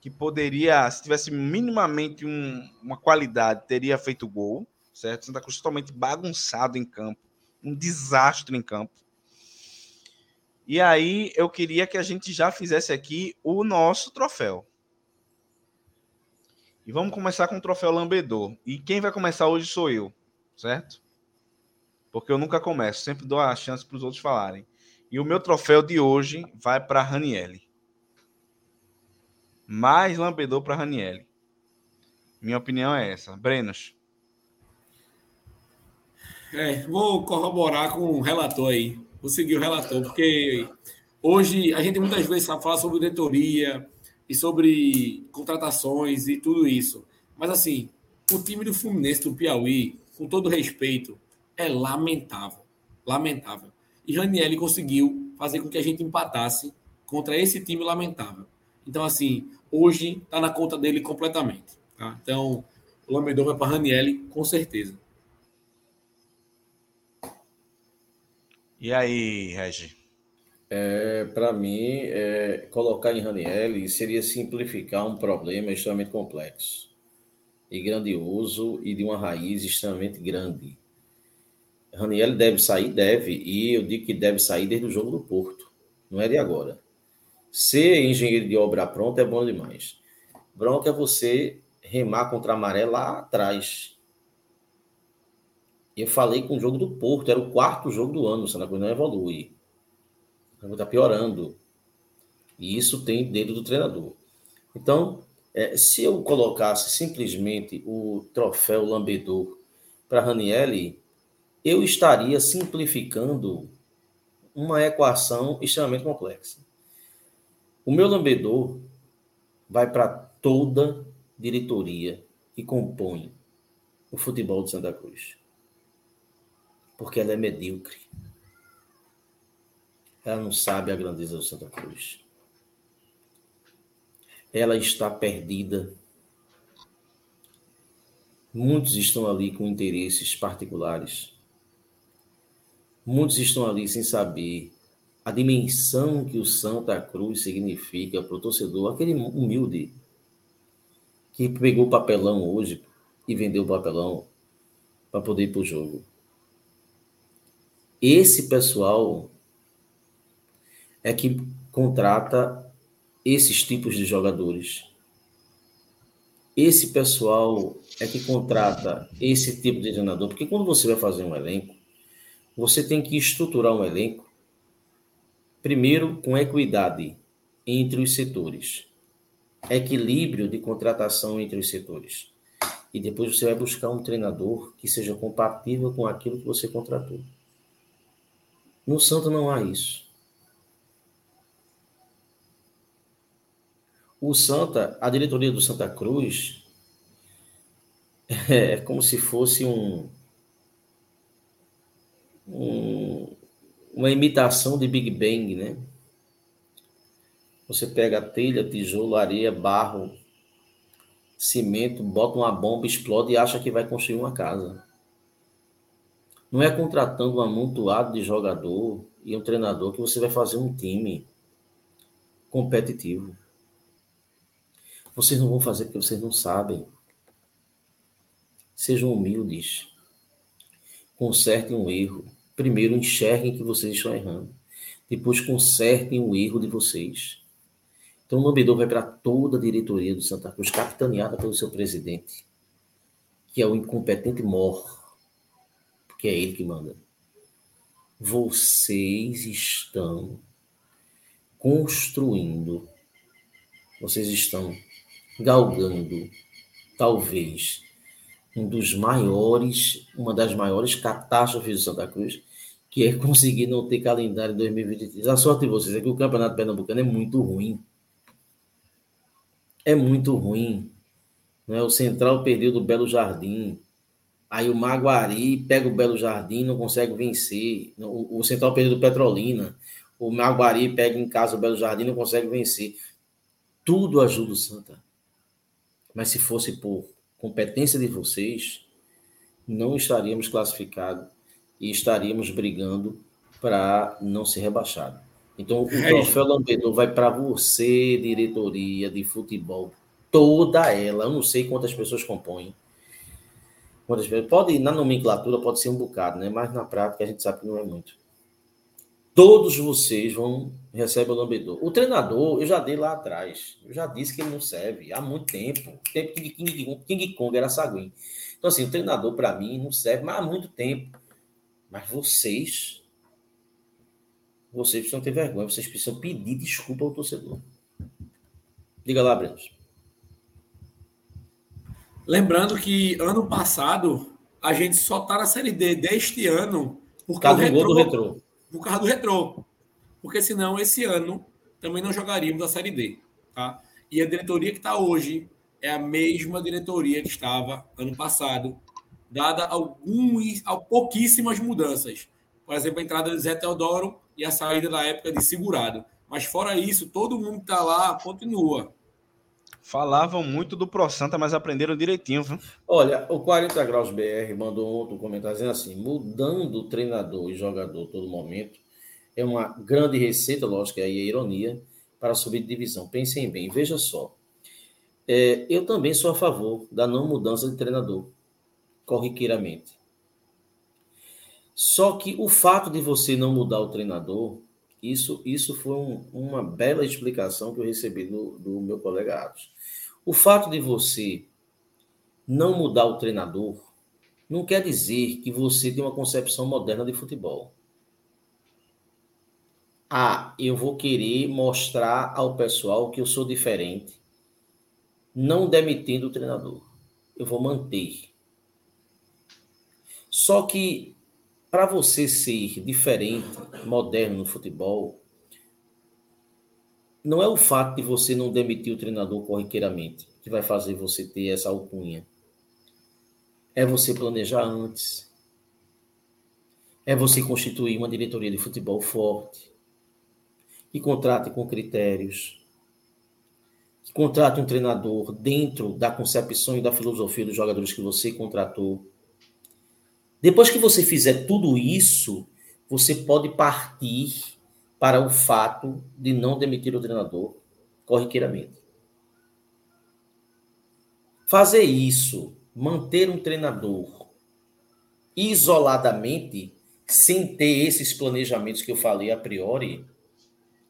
que poderia, se tivesse minimamente um, uma qualidade, teria feito gol, certo? Santa Cruz totalmente bagunçado em campo, um desastre em campo. E aí eu queria que a gente já fizesse aqui o nosso troféu. E vamos começar com o troféu Lambedor. E quem vai começar hoje sou eu, certo? Porque eu nunca começo, sempre dou a chance para os outros falarem. E o meu troféu de hoje vai para Raniele. Mais Lambedor para Raniele. Minha opinião é essa. Brenos. É, vou corroborar com o relator aí vou seguir o relator, porque hoje a gente muitas vezes fala sobre diretoria e sobre contratações e tudo isso. Mas assim, o time do Fluminense do Piauí, com todo respeito, é lamentável. Lamentável. E Raniel conseguiu fazer com que a gente empatasse contra esse time lamentável. Então, assim, hoje está na conta dele completamente. Tá? Então, o Lamedor vai para Raniel com certeza. E aí, Regi? É, Para mim, é, colocar em Raniel seria simplificar um problema extremamente complexo e grandioso e de uma raiz extremamente grande. Raniel deve sair? Deve, e eu digo que deve sair desde o jogo do Porto, não é de agora. Ser engenheiro de obra pronta é bom demais. Bronca é você remar contra a maré lá atrás, eu falei com o jogo do Porto, era o quarto jogo do ano, o Santa Cruz não evolui. Está piorando. E isso tem dedo do treinador. Então, é, se eu colocasse simplesmente o troféu lambedor para Ranielli, eu estaria simplificando uma equação extremamente complexa. O meu lambedor vai para toda diretoria que compõe o futebol de Santa Cruz porque ela é medíocre. Ela não sabe a grandeza do Santa Cruz. Ela está perdida. Muitos estão ali com interesses particulares. Muitos estão ali sem saber a dimensão que o Santa Cruz significa para o torcedor, aquele humilde que pegou o papelão hoje e vendeu o papelão para poder ir para o jogo. Esse pessoal é que contrata esses tipos de jogadores. Esse pessoal é que contrata esse tipo de treinador, porque quando você vai fazer um elenco, você tem que estruturar um elenco primeiro com equidade entre os setores, equilíbrio de contratação entre os setores. E depois você vai buscar um treinador que seja compatível com aquilo que você contratou. No santo não há isso. O Santa, a diretoria do Santa Cruz, é como se fosse um, um uma imitação de Big Bang, né? Você pega telha, tijolo, areia, barro, cimento, bota uma bomba, explode e acha que vai construir uma casa. Não é contratando um amontoado de jogador e um treinador que você vai fazer um time competitivo. Vocês não vão fazer porque vocês não sabem. Sejam humildes. Consertem um erro. Primeiro enxerguem que vocês estão errando. Depois consertem o erro de vocês. Então o Lambedor vai para toda a diretoria do Santa Cruz, capitaneada pelo seu presidente, que é o incompetente Mor porque é ele que manda. Vocês estão construindo, vocês estão galgando, talvez, um dos maiores, uma das maiores catástrofes de Santa Cruz, que é conseguir não ter calendário em 2023. A sorte de vocês é que o Campeonato Pernambucano é muito ruim. É muito ruim. Né? O Central perdeu do Belo Jardim. Aí o Maguari pega o Belo Jardim, não consegue vencer. O, o Central perdeu do Petrolina. O Maguari pega em casa o Belo Jardim, não consegue vencer. Tudo ajuda o Santa. Mas se fosse por competência de vocês, não estaríamos classificados e estaríamos brigando para não ser rebaixado. Então, o é troféu Lambedor vai para você, diretoria de futebol, toda ela. Eu não sei quantas pessoas compõem. Quantas pessoas, pode, na nomenclatura, pode ser um bocado, né? mas na prática a gente sabe que não é muito. Todos vocês vão receber o lambedor. O treinador, eu já dei lá atrás. Eu já disse que ele não serve há muito tempo. Tempo que King, King Kong era saguinho. Então, assim, o treinador, para mim, não serve mas há muito tempo. Mas vocês, vocês precisam ter vergonha. Vocês precisam pedir desculpa ao torcedor. Diga lá, Breno. Lembrando que ano passado a gente só tá na Série D deste ano por causa do gol do retrô por causa do retrô. Porque senão, esse ano, também não jogaríamos a Série D. Tá? E a diretoria que está hoje é a mesma diretoria que estava ano passado, dada alguns, pouquíssimas mudanças. Por exemplo, a entrada de Zé Teodoro e a saída da época de segurado. Mas fora isso, todo mundo que está lá continua. Falavam muito do Pro Santa, mas aprenderam direitinho, viu? Olha, o 40 Graus BR mandou outro comentário dizendo assim: mudando treinador e jogador todo momento é uma grande receita, lógico, aí é ironia, para subir de divisão. Pensem bem, veja só. É, eu também sou a favor da não mudança de treinador, corriqueiramente. Só que o fato de você não mudar o treinador, isso, isso foi um, uma bela explicação que eu recebi do, do meu colega Atos. O fato de você não mudar o treinador não quer dizer que você tem uma concepção moderna de futebol. Ah, eu vou querer mostrar ao pessoal que eu sou diferente, não demitindo o treinador. Eu vou manter. Só que para você ser diferente, moderno no futebol, não é o fato de você não demitir o treinador corriqueiramente que vai fazer você ter essa alcunha. É você planejar antes. É você constituir uma diretoria de futebol forte. Que contrate com critérios. Que contrate um treinador dentro da concepção e da filosofia dos jogadores que você contratou. Depois que você fizer tudo isso, você pode partir para o fato de não demitir o treinador corriqueiramente. Fazer isso, manter um treinador isoladamente, sem ter esses planejamentos que eu falei a priori,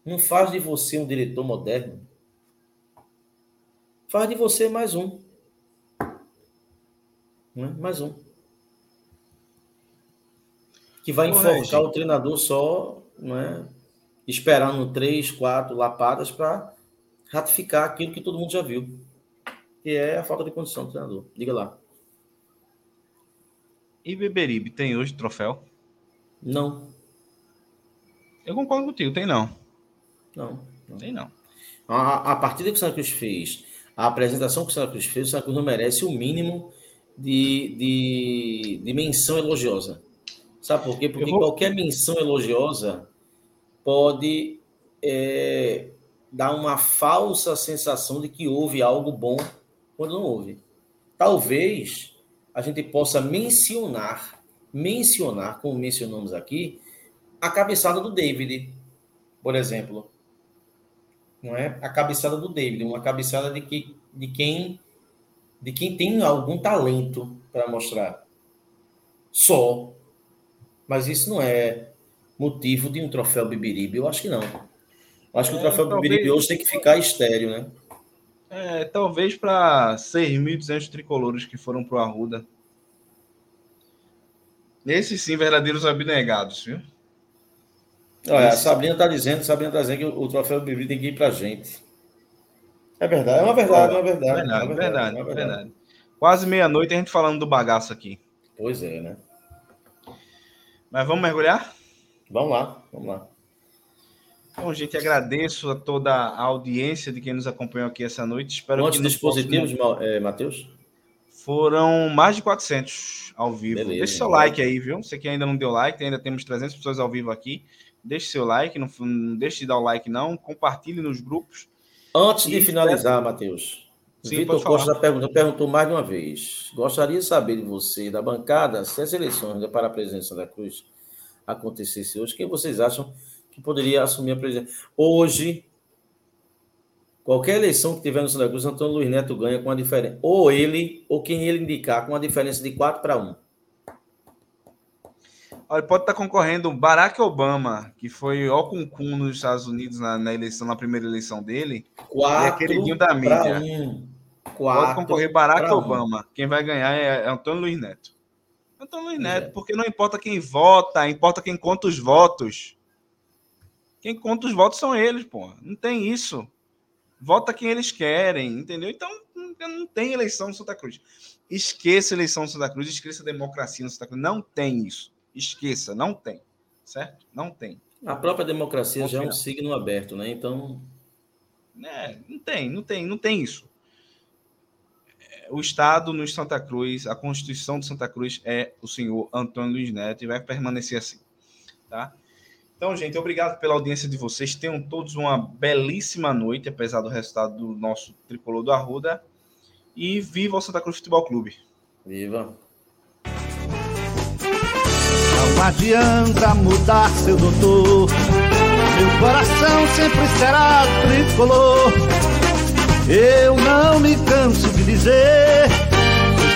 não faz de você um diretor moderno. Faz de você mais um. Né? Mais um. Que vai enforcar o treinador só, não é? esperando três, quatro lapadas para ratificar aquilo que todo mundo já viu, que é a falta de condição do treinador. Diga lá. E Beberibe tem hoje troféu? Não. Eu concordo contigo, tem não. Não. não. Tem não. A, a partida que o Santa Cruz fez, a apresentação que o Santa Cruz fez, o Santa Cruz não merece o mínimo de, de, de menção elogiosa. Sabe por quê? Porque vou... qualquer menção elogiosa pode é, dar uma falsa sensação de que houve algo bom quando não houve. Talvez a gente possa mencionar, mencionar, como mencionamos aqui, a cabeçada do David, por exemplo. Não é? A cabeçada do David, uma cabeçada de, que, de quem de quem tem algum talento para mostrar. Só. Mas isso não é motivo de um troféu Bibiribe? Eu acho que não. Eu acho que é, o troféu talvez... Bibiribe hoje tem que ficar estéreo, né? É, talvez para 6.200 tricolores que foram para o Arruda. Esses sim, verdadeiros abnegados, viu? Olha, a Sabrina está dizendo, Sabrina está dizendo que o, o troféu Bibiribe tem que ir para a gente. É verdade, é uma verdade, é uma verdade. Verdade, é uma verdade, é uma verdade. Quase meia-noite a gente falando do bagaço aqui. Pois é, né? Mas vamos mergulhar? Vamos lá, vamos lá. Bom, gente, agradeço a toda a audiência de quem nos acompanhou aqui essa noite. Espero Quantos que dispositivos, próximo... é, Matheus? Foram mais de 400 ao vivo. Beleza, Deixe seu like aí, viu? Você que ainda não deu like, ainda temos 300 pessoas ao vivo aqui. Deixe seu like, não, não deixe de dar o like não. Compartilhe nos grupos. Antes de finalizar, Matheus, Vitor Costa da pergunta, perguntou mais de uma vez. Gostaria de saber de você, da bancada, se as eleições para a presidência da Cruz acontecesse hoje, quem vocês acham que poderia assumir a presidência? Hoje, qualquer eleição que tiver no Santa Cruz, Antônio Luiz Neto ganha com a diferença. Ou ele, ou quem ele indicar, com a diferença de 4 para 1. Olha, pode estar concorrendo Barack Obama, que foi ó com cum nos Estados Unidos na, na, eleição, na primeira eleição dele. Quatro e é queridinho da mídia. Um. Pode concorrer Barack Obama. Um. Quem vai ganhar é, Antônio Luiz Neto. Antônio Luiz Neto, é. porque não importa quem vota, importa quem conta os votos. Quem conta os votos são eles, pô. Não tem isso. Vota quem eles querem, entendeu? Então, não tem eleição no Santa Cruz. Esqueça a eleição no Santa Cruz, esqueça a democracia no Santa Cruz. Não tem isso. Esqueça, não tem. Certo? Não tem. A própria democracia Confia. já é um signo aberto, né? Então. É, não tem, não tem, não tem isso. O Estado no Santa Cruz, a Constituição de Santa Cruz é o senhor Antônio Luiz Neto e vai permanecer assim. Tá? Então, gente, obrigado pela audiência de vocês. Tenham todos uma belíssima noite, apesar do resultado do nosso tricolor do Arruda. E viva o Santa Cruz Futebol Clube. Viva! Não adianta mudar, seu doutor. Meu coração sempre será tricolor. Eu não me canso de dizer